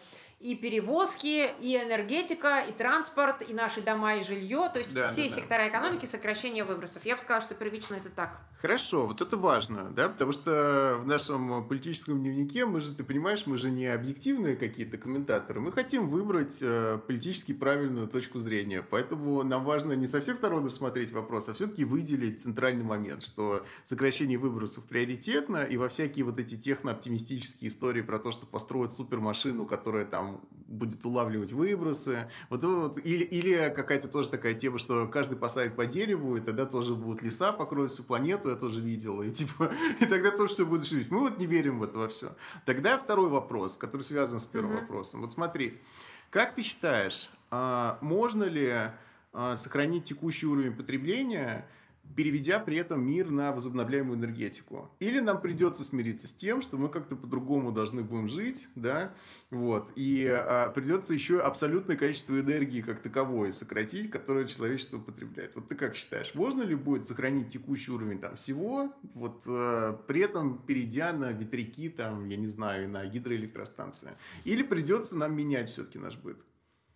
и перевозки, и энергетика, и транспорт, и наши дома, и жилье, то есть Да, все да, да. сектора экономики, сокращение выбросов. Я бы сказала, что первично это так. Хорошо, вот это важно, да, потому что в нашем политическом дневнике мы же, ты понимаешь, мы же не объективные какие-то комментаторы, мы хотим выбрать э, политически правильную точку зрения, поэтому нам важно не со всех сторон рассмотреть вопрос, а все-таки выделить центральный момент, что сокращение выбросов приоритетно, и во всякие вот эти технооптимистические истории про то, что построят супермашину, которая там будет улавливать выбросы, вот, вот или, или какая-то тоже такая тема, что каждый посадит по дереву, и тогда тоже будут леса, покроют всю планету, я тоже видел, и типа, и тогда тоже все будет жить. Мы вот не верим в это во все. Тогда второй вопрос, который связан с первым Мгм. вопросом. Вот смотри, как ты считаешь, а, можно ли а, сохранить текущий уровень потребления переведя при этом мир на возобновляемую энергетику. Или нам придется смириться с тем, что мы как-то по-другому должны будем жить, да, вот, и а, придется еще абсолютное количество энергии как таковой сократить, которое человечество потребляет. Вот ты как считаешь, можно ли будет сохранить текущий уровень там всего, вот а, при этом перейдя на ветряки, там, я не знаю, на гидроэлектростанции? Или придется нам менять все-таки наш быт?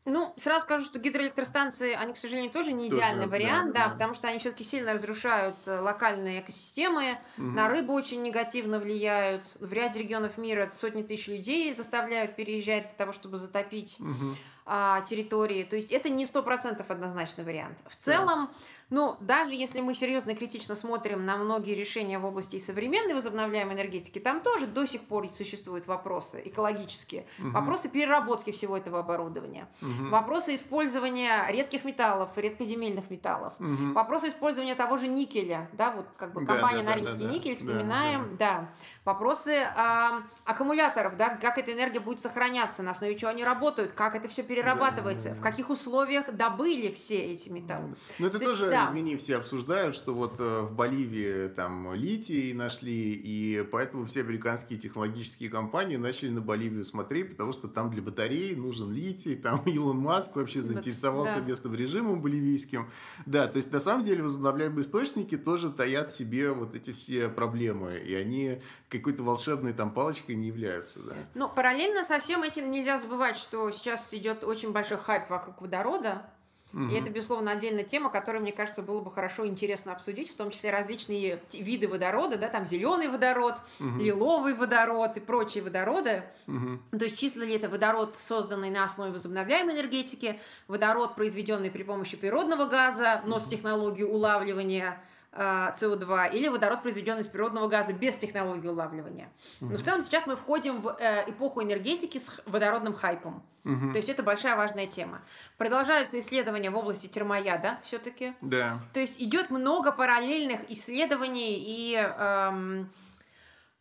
Ну, сразу скажу, что гидроэлектростанции, они, к сожалению, тоже не идеальный тоже, вариант, да, да, да, потому что они все-таки сильно разрушают э, локальные экосистемы, угу. на рыбу очень негативно влияют. В ряде регионов мира сотни тысяч людей заставляют переезжать для того, чтобы затопить угу. а, территории. То есть это не сто процентов однозначный вариант. В целом, да но даже если мы серьезно и критично смотрим на многие решения в области современной возобновляемой энергетики, там тоже до сих пор существуют вопросы экологические, угу. вопросы переработки всего этого оборудования, угу. вопросы использования редких металлов, редкоземельных металлов, угу. вопросы использования того же никеля, да, вот как бы компания да, да, Норильский да, да, никель, вспоминаем, да, да. Вопросы э, аккумуляторов, да, как эта энергия будет сохраняться, на основе чего они работают, как это все перерабатывается, да, да, да. в каких условиях добыли все эти металлы. Ну это То тоже, есть, да. извини, все обсуждают, что вот э, в Боливии там литий нашли, и поэтому все американские технологические компании начали на Боливию смотреть, потому что там для батарей нужен литий, там Илон Маск вообще заинтересовался да. местным режимом боливийским. Да, то есть на самом деле возобновляемые источники тоже таят в себе вот эти все проблемы, и они какой-то волшебной там палочкой не являются, да. Но параллельно со всем этим нельзя забывать, что сейчас идет очень большой хайп вокруг водорода, Угу. И это, безусловно, отдельная тема, которую, мне кажется, было бы хорошо интересно обсудить, в том числе различные виды водорода, да, там зеленый водород, угу. лиловый водород и прочие водороды. Угу. То есть числа ли это водород, созданный на основе возобновляемой энергетики, водород, произведенный при помощи природного газа, но с технологией улавливания СО2 или водород, произведенный из природного газа без технологии улавливания. Но в целом сейчас мы входим в э, эпоху энергетики с водородным хайпом. Угу. То есть это большая важная тема. Продолжаются исследования в области термояда все-таки. Да. То есть идет много параллельных исследований и эм,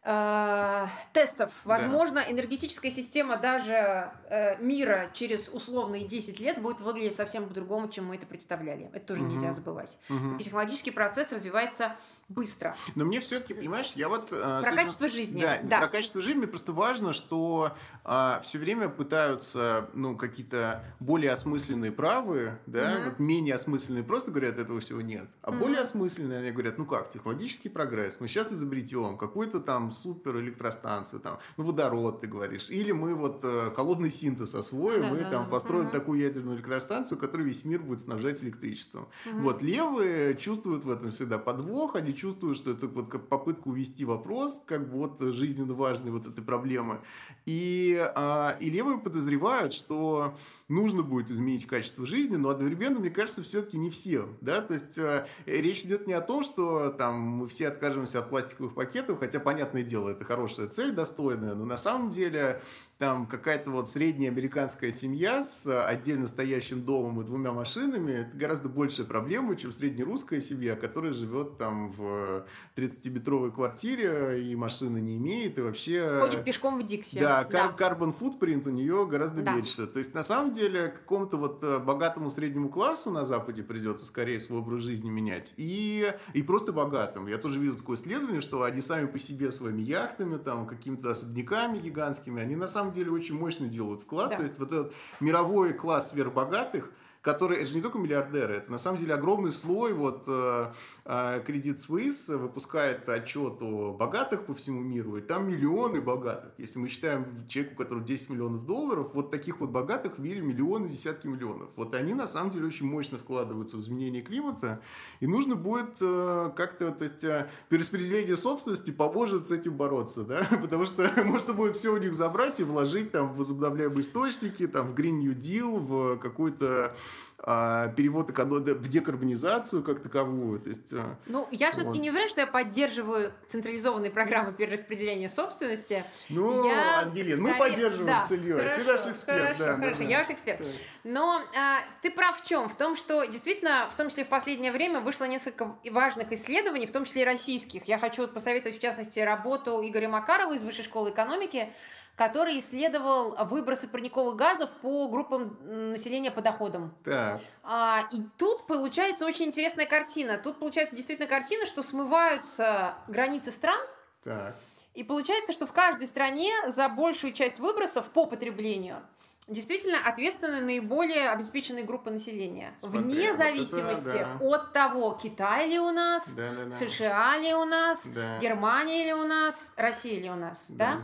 э, тестов. Возможно, да. энергетическая система даже э, мира через условные 10 лет будет выглядеть совсем по-другому, чем мы это представляли. Это тоже угу. нельзя забывать. Угу. Технологический процесс развивается быстро. Но мне все-таки, понимаешь, я вот... Э, про этим... качество жизни. Да, да, про качество жизни мне просто важно, что э, все время пытаются, ну, какие-то более осмысленные правы, да, угу. вот менее осмысленные просто говорят, этого всего нет. А угу. более осмысленные, они говорят, ну как, технологический прогресс, мы сейчас изобретем какую-то там супер электростанцию, там, ну, водород, ты говоришь, или мы вот э, холодный синтез освоим, да, мы да, там да. построим угу. такую ядерную электростанцию, которая весь мир будет снабжать электричеством. Угу. Вот, левые чувствуют в этом всегда подвох, они чувствуют, что это вот как попытка увести вопрос, как бы вот жизненно важной вот этой проблемы. И, а, и левые подозревают, что нужно будет изменить качество жизни, но одновременно, мне кажется, все-таки не все. Да? То есть э, речь идет не о том, что там мы все откажемся от пластиковых пакетов, хотя, понятное дело, это хорошая цель, достойная, но на самом деле там какая-то вот средняя американская семья с отдельно стоящим домом и двумя машинами, это гораздо большая проблема, чем среднерусская семья, которая живет там в 30-метровой квартире и машины не имеет, и вообще... Ходит пешком в Дикси. Да, кар- да. carbon footprint у нее гораздо да. меньше. То есть, на самом деле, какому-то вот э, богатому среднему классу на Западе придется скорее свой образ жизни менять. И, и просто богатым. Я тоже видел такое исследование, что они сами по себе своими яхтами, там, какими-то особняками гигантскими, они на самом самом деле очень мощно делают вклад. Да. То есть вот этот мировой класс сверхбогатых, которые, это же не только миллиардеры, это на самом деле огромный слой, вот э, э, Credit Suisse выпускает отчет о богатых по всему миру, и там миллионы богатых. Если мы считаем человеку, у которого 10 миллионов долларов, вот таких вот богатых в мире миллионы, десятки миллионов. Вот они на самом деле очень мощно вкладываются в изменение климата, и нужно будет э, как-то, то есть перераспределение собственности поможет с этим бороться, да, потому что можно будет все у них забрать и вложить там в возобновляемые источники, там в Green New Deal, в какую-то перевод в декарбонизацию как таковую. То есть, а, ну, я все-таки вот. не уверена, что я поддерживаю централизованные программы перераспределения собственности. Ну, я Ангелин, скорее... мы поддерживаем да, с Ильей. Хорошо, ты наш эксперт. Хорошо, да, хорошо, да, я ваш эксперт. Да. Но а, ты прав в чем? В том, что действительно, в том числе в последнее время вышло несколько важных исследований, в том числе и российских. Я хочу посоветовать, в частности, работу Игоря Макарова из Высшей школы экономики, который исследовал выбросы парниковых газов по группам населения по доходам. Так. А, и тут получается очень интересная картина. Тут получается действительно картина, что смываются границы стран, Так. и получается, что в каждой стране за большую часть выбросов по потреблению действительно ответственны наиболее обеспеченные группы населения. Смотри, Вне вот это зависимости да. от того, Китай ли у нас, Да, да, да. США ли у нас, Да. Германия ли у нас, Россия ли у нас, да?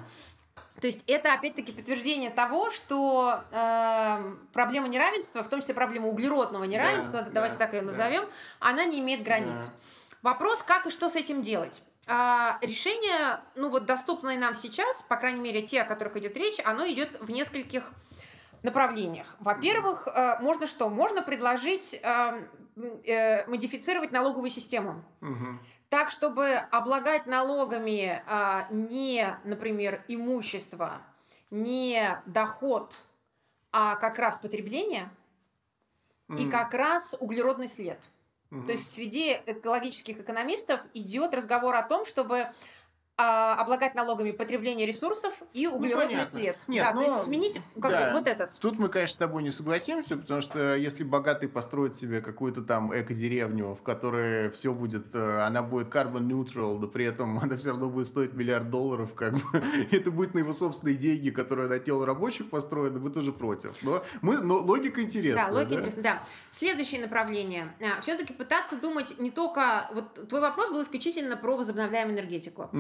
То есть это опять-таки подтверждение того, что э, проблема неравенства, в том числе проблема углеродного неравенства, Да, давайте да, так ее да. назовем, она не имеет границ. Вопрос, как и что с этим делать. А, решение, ну вот доступное нам сейчас, по крайней мере те, о которых идет речь, оно идет в нескольких направлениях. Во-первых, э, можно что? Можно предложить э, э, модифицировать налоговую систему Мгм. Так, чтобы облагать налогами а, не, например, имущество, не доход, а как раз потребление и Мгм. как раз углеродный след. Мгм. То есть среди экологических экономистов идет разговор о том, чтобы а, облагать налогами потребление ресурсов и углеродный понятно. след. Нет, да, ну, то есть сменить как да. вот этот. Тут мы, конечно, с тобой не согласимся, потому что если богатый построит себе какую-то там эко-деревню, в которой все будет, э, она будет carbon neutral, да при этом она все равно будет стоить миллиард долларов, как бы, это будет на его собственные деньги, которые он отдел рабочих построит, мы тоже против. Но, мы, но логика интересная. Да, логика интересная, да. Следующее направление. Все-таки пытаться думать не только... Вот твой вопрос был исключительно про возобновляемую энергетику.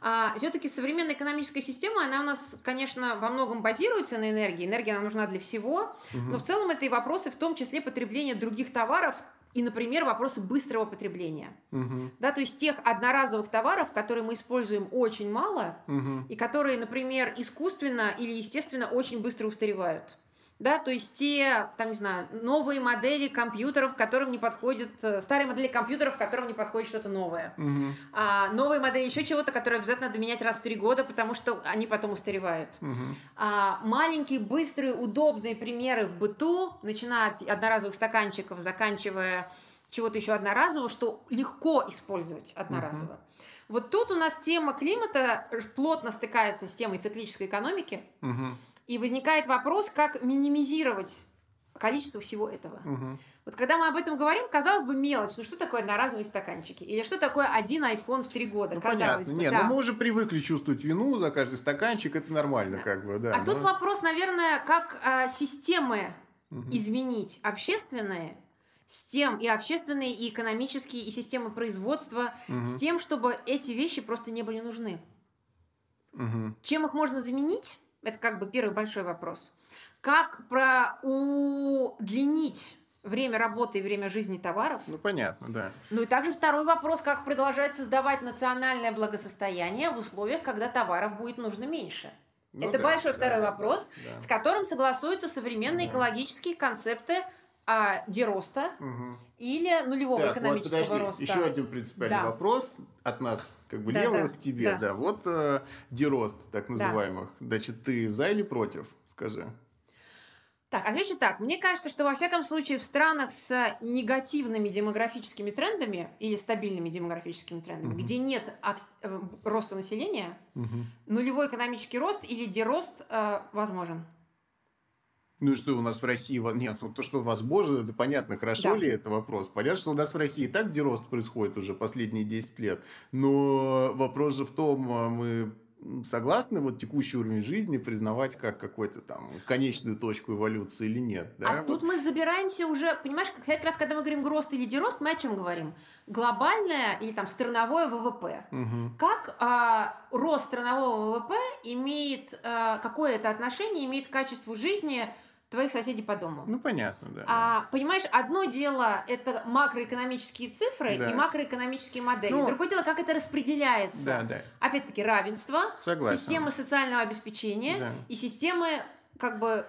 Мгм. все-таки современная экономическая система, она у нас, конечно, во многом базируется на энергии. Энергия нам нужна для всего. Но в целом это и вопросы, в том числе потребления других товаров и, например, вопросы быстрого потребления. Мгм. Да, то есть тех одноразовых товаров, которые мы используем очень мало, Мгм. и которые, например, искусственно или естественно очень быстро устаревают. Да, то есть те, там, не знаю, новые модели компьютеров, которым не подходит, э, старые модели компьютеров, которым не подходит что-то новое. Мгм. А, новые модели еще чего-то, которые обязательно надо менять раз в три года, потому что они потом устаревают. Мгм. А, маленькие, быстрые, удобные примеры в быту, начиная от одноразовых стаканчиков, заканчивая чего-то еще одноразового, что легко использовать одноразово. Вот тут у нас тема климата плотно стыкается с темой циклической экономики, Мгм. И возникает вопрос, как минимизировать количество всего этого. Мгм. Вот когда мы об этом говорим, казалось бы, мелочь. Ну что такое одноразовые стаканчики? Или что такое один iPhone в три года? Ну, казалось понятно. бы, Нет, да. ну мы уже привыкли чувствовать вину за каждый стаканчик, это нормально, как бы, да. а тут но- вопрос, наверное, как а, системы Мгм. изменить общественные с тем и общественные, и экономические, и системы производства, Мгм. с тем, чтобы эти вещи просто не были нужны. Мгм. Чем их можно заменить? Это как бы первый большой вопрос. Как про удлинить время работы и время жизни товаров? Ну, понятно, да. Ну и также второй вопрос, как продолжать создавать национальное благосостояние в условиях, когда товаров будет нужно меньше. Ну Это да, большой да, второй да, вопрос, да. с которым согласуются современные Да. экологические концепты а, дероста Мгм. или нулевого Так, вот экономического подожди, роста. еще один принципиальный Да. вопрос от нас, как бы Да, левых да, к тебе, да. да. Вот э, дерост, так называемых. Значит, ты за или против? Скажи. Так, отвечу так. Мне кажется, что во всяком случае в странах с негативными демографическими трендами или стабильными демографическими трендами, Мгм. где нет ак- э, роста населения, нулевой экономический рост или дерост э, возможен. Ну и что у нас в России... Нет, ну то, что возможно, это понятно. Хорошо Да. ли это вопрос? Понятно, что у нас в России и так дерост происходит уже последние 10 лет. Но вопрос же в том, а мы согласны вот текущий уровень жизни признавать как какой-то там конечную точку эволюции или нет? Да? А Вот. тут мы забираемся уже, понимаешь, как, раз когда мы говорим рост или дерост, мы о чем говорим? Глобальное или там страновое ВВП. Мгм. Как а, рост странового ВВП имеет, а, какое это отношение имеет к качеству жизни твоих соседей по дому? Ну, понятно, да. А, понимаешь, одно дело это макроэкономические цифры Да. и макроэкономические модели. Ну, Другое дело, как это распределяется. Да, да. Опять-таки, равенство, Согласен. системы социального обеспечения Да. и системы как бы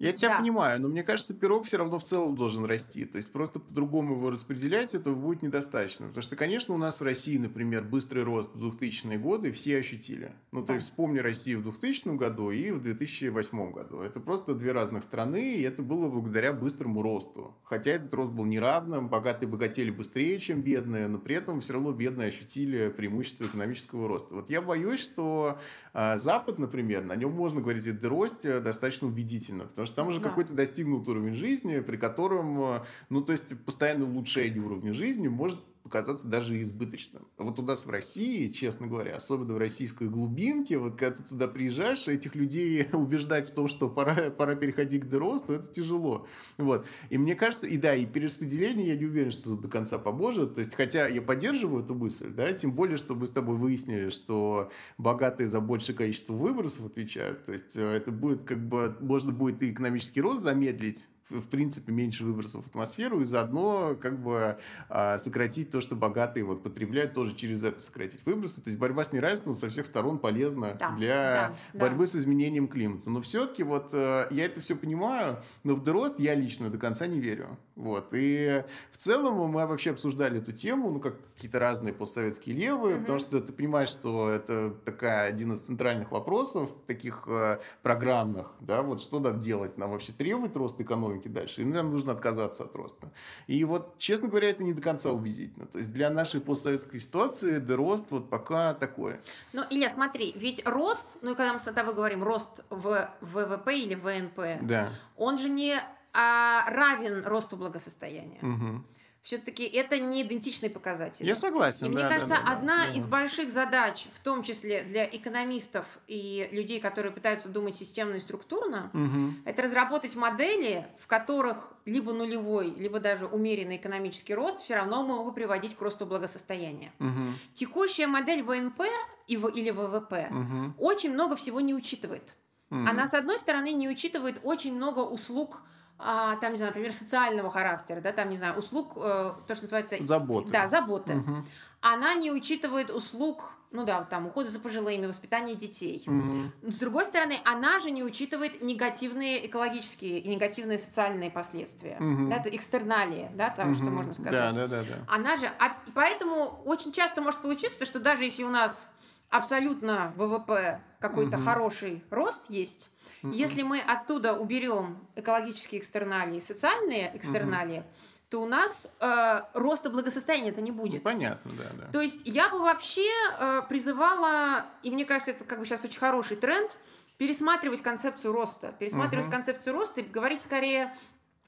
Я тебя Да. понимаю, но мне кажется, пирог все равно в целом должен расти. То есть просто по-другому его распределять этого будет недостаточно. Потому что, конечно, у нас в России, например, быстрый рост в 2000-е годы все ощутили. Ну, Да. то есть вспомни Россию в 2000 году и в 2008 году. Это просто две разных страны, и это было благодаря быстрому росту. Хотя этот рост был неравным, богатые богатели быстрее, чем бедные, но при этом все равно бедные ощутили преимущество экономического роста. Вот я боюсь, что а, Запад, например, на нем можно говорить о росте достаточно убедительно, потому что там уже Да. какой-то достигнут уровень жизни, при котором, э, ну, то есть постоянное улучшение уровня жизни может показаться даже избыточным. Вот у нас в России, честно говоря, особенно в российской глубинке, вот когда ты туда приезжаешь, этих людей убеждать в том, что пора, пора переходить к доросту, это тяжело. Вот. И мне кажется, и да, и перераспределение, я не уверен, что тут до конца поможет. То есть, хотя я поддерживаю эту мысль, да, тем более, что мы с тобой выяснили, что богатые за большее количество выбросов отвечают. То есть, э, это будет как бы, можно будет и экономический рост замедлить, в принципе, меньше выбросов в атмосферу, и заодно как бы а, сократить то, что богатые вот потребляют, тоже через это сократить выбросы. То есть борьба с неравенством со всех сторон полезна Да, для да, да. борьбы с изменением климата. Но все-таки вот э, я это все понимаю, но в дорост я лично до конца не верю. Вот. И в целом мы вообще обсуждали эту тему, ну, как какие-то разные постсоветские левые, Мгм. потому что ты понимаешь, что это такая один из центральных вопросов, таких э, программных, да, вот что надо делать, нам вообще требует рост экономики дальше, и нам нужно отказаться от роста. И вот, честно говоря, это не до конца убедительно. То есть для нашей постсоветской ситуации рост вот пока такой. Ну, Илья, смотри, ведь рост, ну и когда мы с тобой говорим рост в ВВП или ВНП, Да. он же не а, равен росту благосостояния. Мгм. Все-таки это не идентичные показатели. Я согласен. И мне да, да, кажется, да, да, одна да. из больших задач, в том числе для экономистов и людей, которые пытаются думать системно и структурно, Мгм. это разработать модели, в которых либо нулевой, либо даже умеренный экономический рост все равно могут приводить к росту благосостояния. Мгм. Текущая модель ВНП или ВВП Мгм. очень много всего не учитывает. Мгм. Она, с одной стороны, не учитывает очень много услуг, а, там, не знаю, например, социального характера, да, там, не знаю, услуг, э, то, что называется... Заботы. Да, заботы. Мгм. Она не учитывает услуг, ну да, там, ухода за пожилыми, воспитания детей. Мгм. С другой стороны, она же не учитывает негативные экологические и негативные социальные последствия. Мгм. Да, это экстерналии, да, того, что Мгм. можно сказать. Да, да, да, да. Она же, а поэтому очень часто может получиться, что даже если у нас абсолютно ВВП какой-то Мгм. хороший рост есть, Мгм. если мы оттуда уберем экологические экстерналии, социальные экстерналии, то у нас э, роста благосостояния это не Ну, будет. Понятно, да, да. То есть я бы вообще э, призывала, и мне кажется, это как бы сейчас очень хороший тренд, пересматривать концепцию роста. Пересматривать Мгм. концепцию роста и говорить скорее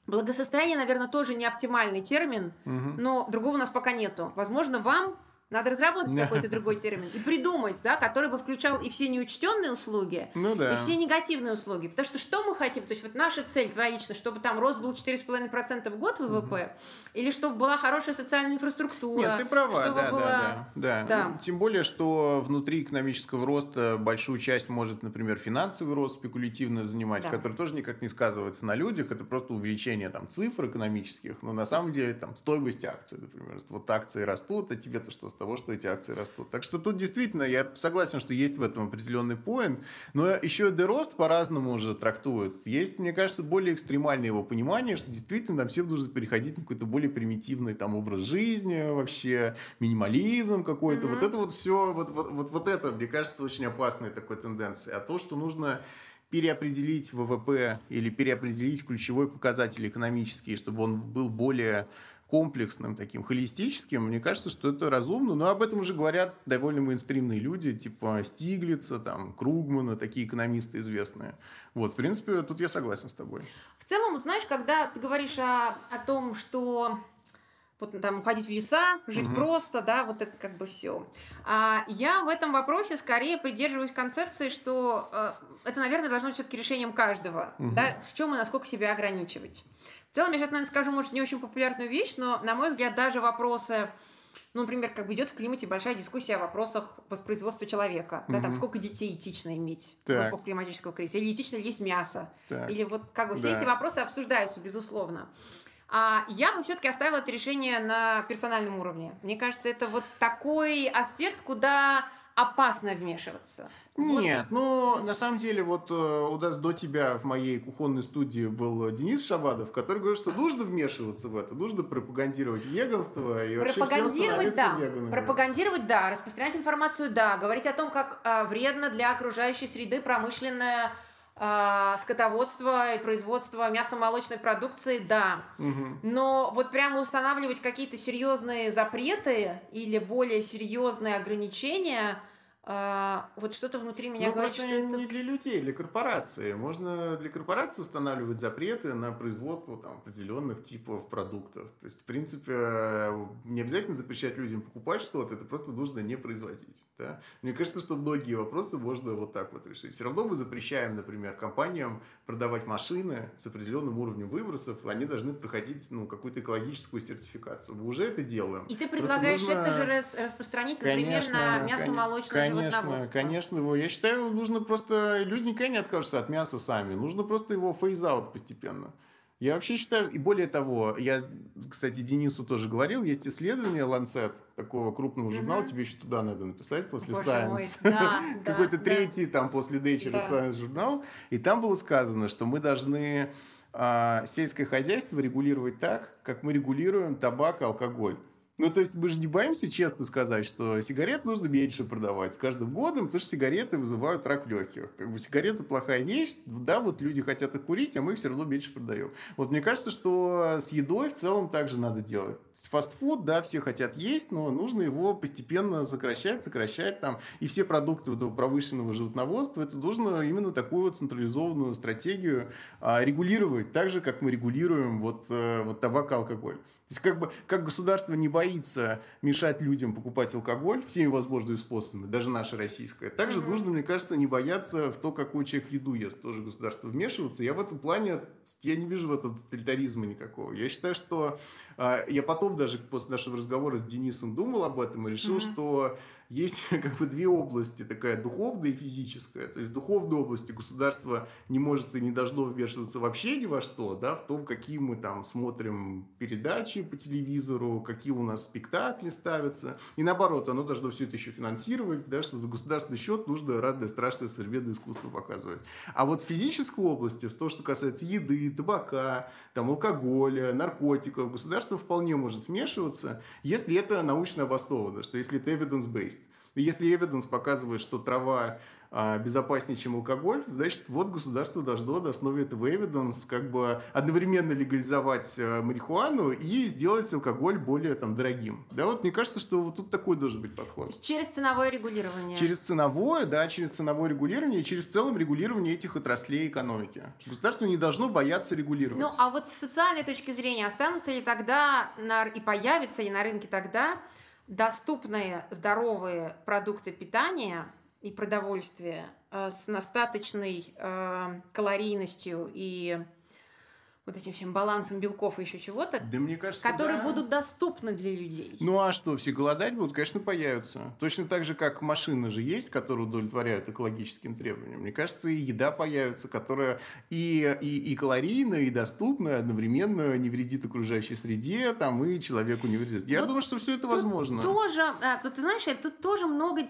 благосостояние, наверное, тоже не оптимальный термин, Мгм. но другого у нас пока нету. Возможно, вам надо разработать какой-то другой термин и придумать, да, который бы включал и все неучтенные услуги, Ну да. и все негативные услуги. Потому что что мы хотим? То есть вот наша цель твоя лично, чтобы там рост был 4,5% в год ВВП, или чтобы была хорошая социальная инфраструктура. Нет, ты права, чтобы да, было- да, да, да. Да. Ну, Тем более, что внутри экономического роста большую часть может, например, финансовый рост спекулятивно занимать, Да. который тоже никак не сказывается на людях. Это просто увеличение там цифр экономических, но на самом деле там стоимость акций, например. Вот акции растут, а тебе-то что с того, что эти акции растут? Так что тут действительно я согласен, что есть в этом определенный поинт, но еще и дерост по-разному уже трактуют. Есть, мне кажется, более экстремальное его понимание, что действительно нам всем нужно переходить на какой-то более примитивный там образ жизни вообще, минимализм какой-то. Мгм. Вот это вот все, вот, вот, вот, вот это, мне кажется, очень опасной такой тенденцией. А то, что нужно переопределить ВВП или переопределить ключевой показатель экономический, чтобы он был более комплексным, таким холистическим, мне кажется, что это разумно. Но об этом уже говорят довольно мейнстримные люди, типа Стиглица, там, Кругмана, такие экономисты известные. Вот, в принципе, тут я согласен с тобой. В целом, вот знаешь, когда ты говоришь о, о том, что вот там уходить в леса, жить Мгм. просто, да, вот это как бы все. А я в этом вопросе скорее придерживаюсь концепции, что э, это, наверное, должно быть все-таки решением каждого, Мгм. да, в чем и насколько себя ограничивать. В целом, я сейчас, наверное, скажу, может, не очень популярную вещь, но, на мой взгляд, даже вопросы, ну, например, как бы идет в климате большая дискуссия о вопросах воспроизводства человека, да, там сколько детей этично иметь в Так. эпоху климатического кризиса, или этично ли есть мясо, Так. или вот как бы все Да. эти вопросы обсуждаются, безусловно. А я бы все-таки оставила это решение на персональном уровне. Мне кажется, это вот такой аспект, куда опасно вмешиваться. Вот. Нет, ну, на самом деле, вот э, у нас до тебя в моей кухонной студии был Денис Шабадов, который говорит, что нужно вмешиваться в это, нужно пропагандировать веганство и вообще всем становиться да. веганами. Пропагандировать, да. Распространять информацию, да. Говорить о том, как а, вредно для окружающей среды промышленное а, скотоводство и производство мясомолочной продукции, да. Мгм. Но вот прямо устанавливать какие-то серьезные запреты или более серьезные ограничения, а, вот что-то внутри меня ну, говорит, что не это... для людей, для корпорации. Можно для корпорации устанавливать запреты на производство там, определенных типов продуктов. То есть, в принципе, не обязательно запрещать людям покупать что-то, это просто нужно не производить. Да? Мне кажется, что многие вопросы можно вот так вот решить. Все равно мы запрещаем, например, компаниям продавать машины с определенным уровнем выбросов, они должны проходить ну, какую-то экологическую сертификацию. Мы уже это делаем. И ты предлагаешь нужно... это же рас- распространить, например, Конечно, на мясо-молочное Конечно, конечно, его. Я считаю, нужно просто... Люди никогда не откажутся от мяса сами. Нужно просто его фейз-аут постепенно. Я вообще считаю, и более того, я, кстати, Денису тоже говорил, есть исследование Lancet, такого крупного журнала, Мгм. тебе еще туда надо написать после Боже Science. да, да, Какой-то да. третий там после Nature Да. Science журнал. И там было сказано, что мы должны а, сельское хозяйство регулировать так, как мы регулируем табак и алкоголь. Ну, то есть мы же не боимся честно сказать, что сигарет нужно меньше продавать с каждым годом, потому что сигареты вызывают рак легких. Как бы сигареты плохая вещь, да, вот люди хотят их курить, а мы их все равно меньше продаем. Вот мне кажется, что с едой в целом также надо делать. Фастфуд, да, все хотят есть, но нужно его постепенно сокращать, сокращать там. И все продукты этого промышленного животноводства, это нужно именно такую вот централизованную стратегию а, регулировать, так же, как мы регулируем вот, э, вот табак и алкоголь. Есть как бы как государство не боится мешать людям покупать алкоголь всеми возможными способами, даже наше российское, также Мгм. нужно, мне кажется, не бояться в то, какой человек еду ест, тоже государство вмешиваться. Я в этом плане, я не вижу в этом тоталитаризма никакого. Я считаю, что а, я потом даже после нашего разговора с Денисом думал об этом и решил, Мгм. что есть как бы две области, такая духовная и физическая. То есть в духовной области государство не может и не должно вмешиваться вообще ни во что, да, в том, какие мы там смотрим передачи по телевизору, какие у нас спектакли ставятся. И наоборот, оно должно все это еще финансировать, да, что за государственный счет нужно разное страшное современное искусство показывать. А вот в физической области, в то, что касается еды, табака, там, алкоголя, наркотиков, государство вполне может вмешиваться, если это научно обосновано, что если это evidence-based. Если evidence показывает, что трава а, безопаснее, чем алкоголь, значит, вот государство должно на основе этого evidence как бы одновременно легализовать а, марихуану и сделать алкоголь более там дорогим. Да, вот мне кажется, что вот тут такой должен быть подход. через ценовое регулирование. Через ценовое, да, через ценовое регулирование и через в целом регулирование этих отраслей экономики. Государство не должно бояться регулировать. Ну, а вот с социальной точки зрения, останутся ли тогда на, и появятся ли на рынке тогда доступные здоровые продукты питания и продовольствия э, с достаточной э, калорийностью и вот этим всем балансом белков и еще чего-то, да мне кажется, которые да. будут доступны для людей. Ну а что, все голодать будут? Конечно, появятся. Точно так же, как машины же есть, которые удовлетворяют экологическим требованиям. Мне кажется, и еда появится, которая и, и, и калорийная, и доступная, одновременно не вредит окружающей среде, там, и человеку не вредит. Я Вот думаю, что все это возможно. Тоже, а, ты знаешь, тут тоже много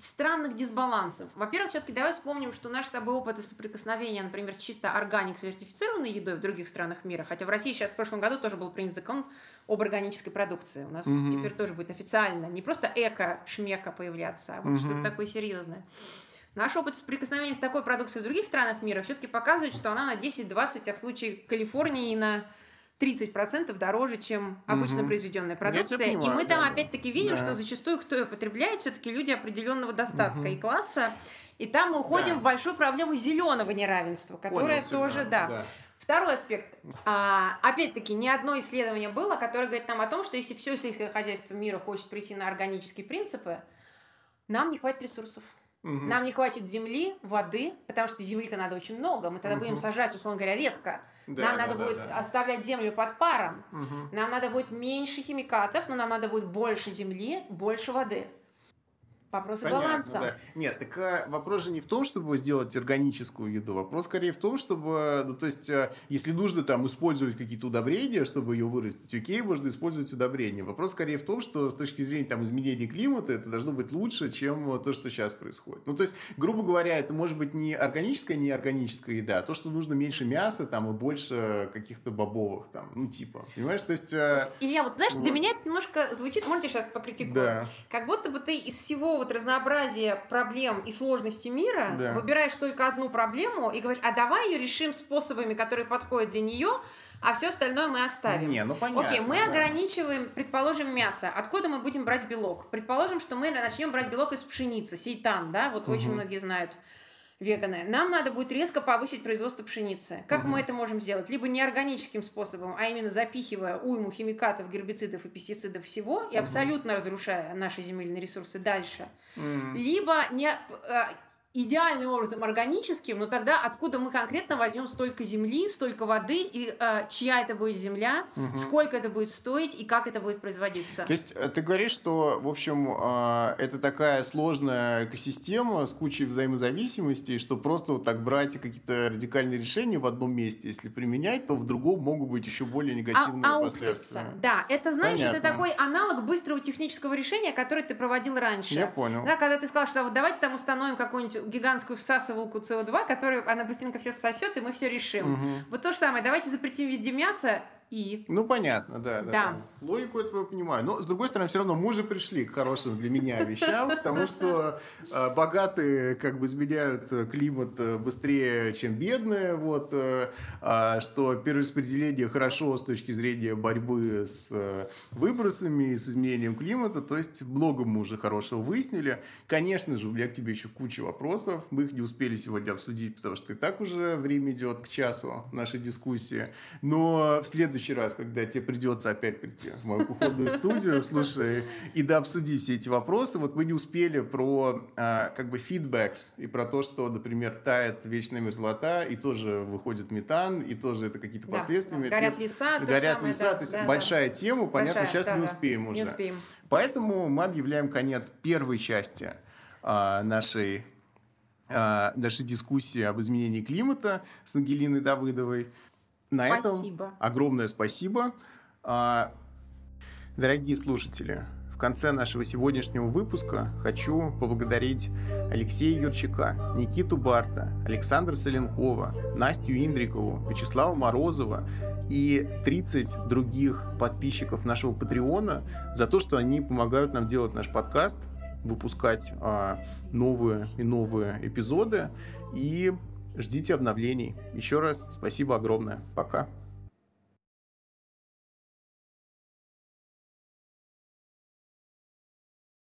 странных дисбалансов. Во-первых, все-таки давай вспомним, что наш с тобой опыт и соприкосновения, например, с чисто органик сертифицированной едой в других странах мира, хотя в России сейчас в прошлом году тоже был принят закон об органической продукции. У нас Мгм. теперь тоже будет официально не просто эко-шмека появляться, а вот Мгм. что-то такое серьезное. Наш опыт соприкосновения с такой продукцией в других странах мира все-таки показывает, что она на 10-20, а в случае Калифорнии и на 30% дороже, чем обычно Мгм. произведенная продукция. и понимаю, мы там да, да. опять-таки видим, Да. что зачастую кто ее потребляет, все-таки люди определенного достатка Мгм. и класса. И там мы уходим Да. в большую проблему зеленого неравенства, которое Понял тоже, да. Второй аспект. А, опять-таки, ни одно исследование было, которое говорит нам о том, что если все сельское хозяйство мира хочет прийти на органические принципы, нам не хватит ресурсов. Мгм. Нам не хватит земли, воды, потому что земли-то надо очень много. Мы тогда будем Мгм. сажать, условно говоря, редко. Да, нам да, надо да, будет да. оставлять землю под паром. Мгм. Нам надо будет меньше химикатов, но нам надо будет больше земли, больше воды. Вопросы Понятно, баланса. да. Нет, так а, вопрос же не в том, чтобы сделать органическую еду. Вопрос скорее в том, чтобы, ну, то есть, а, если нужно там использовать какие-то удобрения, чтобы ее вырастить, окей, можно использовать удобрения. Вопрос скорее в том, что с точки зрения там изменения климата это должно быть лучше, чем то, что сейчас происходит. Ну, то есть, грубо говоря, это может быть не органическая, не органическая еда, а то, что нужно меньше мяса там и больше каких-то бобовых там, ну, типа, понимаешь? То есть, а, Илья, вот знаешь, для Вот. меня это немножко звучит, можете сейчас покритикую, да. как будто бы ты из всего вот разнообразия проблем и сложности мира, Да. выбираешь только одну проблему и говоришь, а давай ее решим способами, которые подходят для нее, а все остальное мы оставим. Не, ну понятно. Окей, мы да. ограничиваем, предположим, мясо. Откуда мы будем брать белок? Предположим, что мы начнем брать белок из пшеницы, сейтан, да, вот очень Мгм. многие знают веганы. Нам надо будет резко повысить производство пшеницы. Как Мгм. мы это можем сделать? Либо не органическим способом, а именно запихивая уйму химикатов, гербицидов и пестицидов всего и Мгм. абсолютно разрушая наши земельные ресурсы дальше. М. Либо не э, идеальным образом органическим, но тогда откуда мы конкретно возьмем столько земли, столько воды, и э, чья это будет земля, Мгм. сколько это будет стоить и как это будет производиться. То есть э, ты говоришь, что, в общем, э, это такая сложная экосистема с кучей взаимозависимостей, что просто вот так брать какие-то радикальные решения в одном месте, если применять, то в другом могут быть еще более негативные А- последствия. аукнется. Да, это, знаешь, это Понятно. такой аналог быстрого технического решения, который ты проводил раньше. Я понял. Да, когда ты сказал, что вот давайте там установим какую-нибудь гигантскую всасывалку СО2, которую она быстренько все всосет, и мы все решим. Мгм. Вот то же самое, давайте запретим везде мясо и... Ну, понятно, да, да. Да. Логику этого я понимаю. Но, с другой стороны, все равно мы уже пришли к хорошим для меня вещам, потому что э, богатые как бы изменяют э, климат э, быстрее, чем бедные, вот, э, а, что перераспределение хорошо с точки зрения борьбы с выбросами и с изменением климата, то есть много мы уже хорошего выяснили. Конечно же, у меня к тебе еще куча вопросов, мы их не успели сегодня обсудить, потому что и так уже время идет к часу нашей дискуссии, но в следующий раз, когда тебе придется опять прийти в мою кухонную студию, слушай, и да обсудить все эти вопросы, вот мы не успели про а, как бы фидбэкс и про то, что, например, тает вечная мерзлота, и тоже выходит метан, и тоже это какие-то Да, последствия. да, горят леса, то Горят самое, леса, да, то есть да, да. большая тема, понятно, Большая, сейчас да, не да, успеем Не уже. успеем. Поэтому мы объявляем конец первой части а, нашей, а, нашей дискуссии об изменении климата с Ангелиной Давыдовой. На Спасибо. этом огромное спасибо. А, Дорогие слушатели, в конце нашего сегодняшнего выпуска хочу поблагодарить Алексея Юрчака, Никиту Барта, Александра Соленкова, Настю Индрикову, Вячеслава Морозова и 30 других подписчиков нашего Патреона за то, что они помогают нам делать наш подкаст, выпускать а, новые и новые эпизоды и ждите обновлений. Еще раз спасибо огромное. Пока.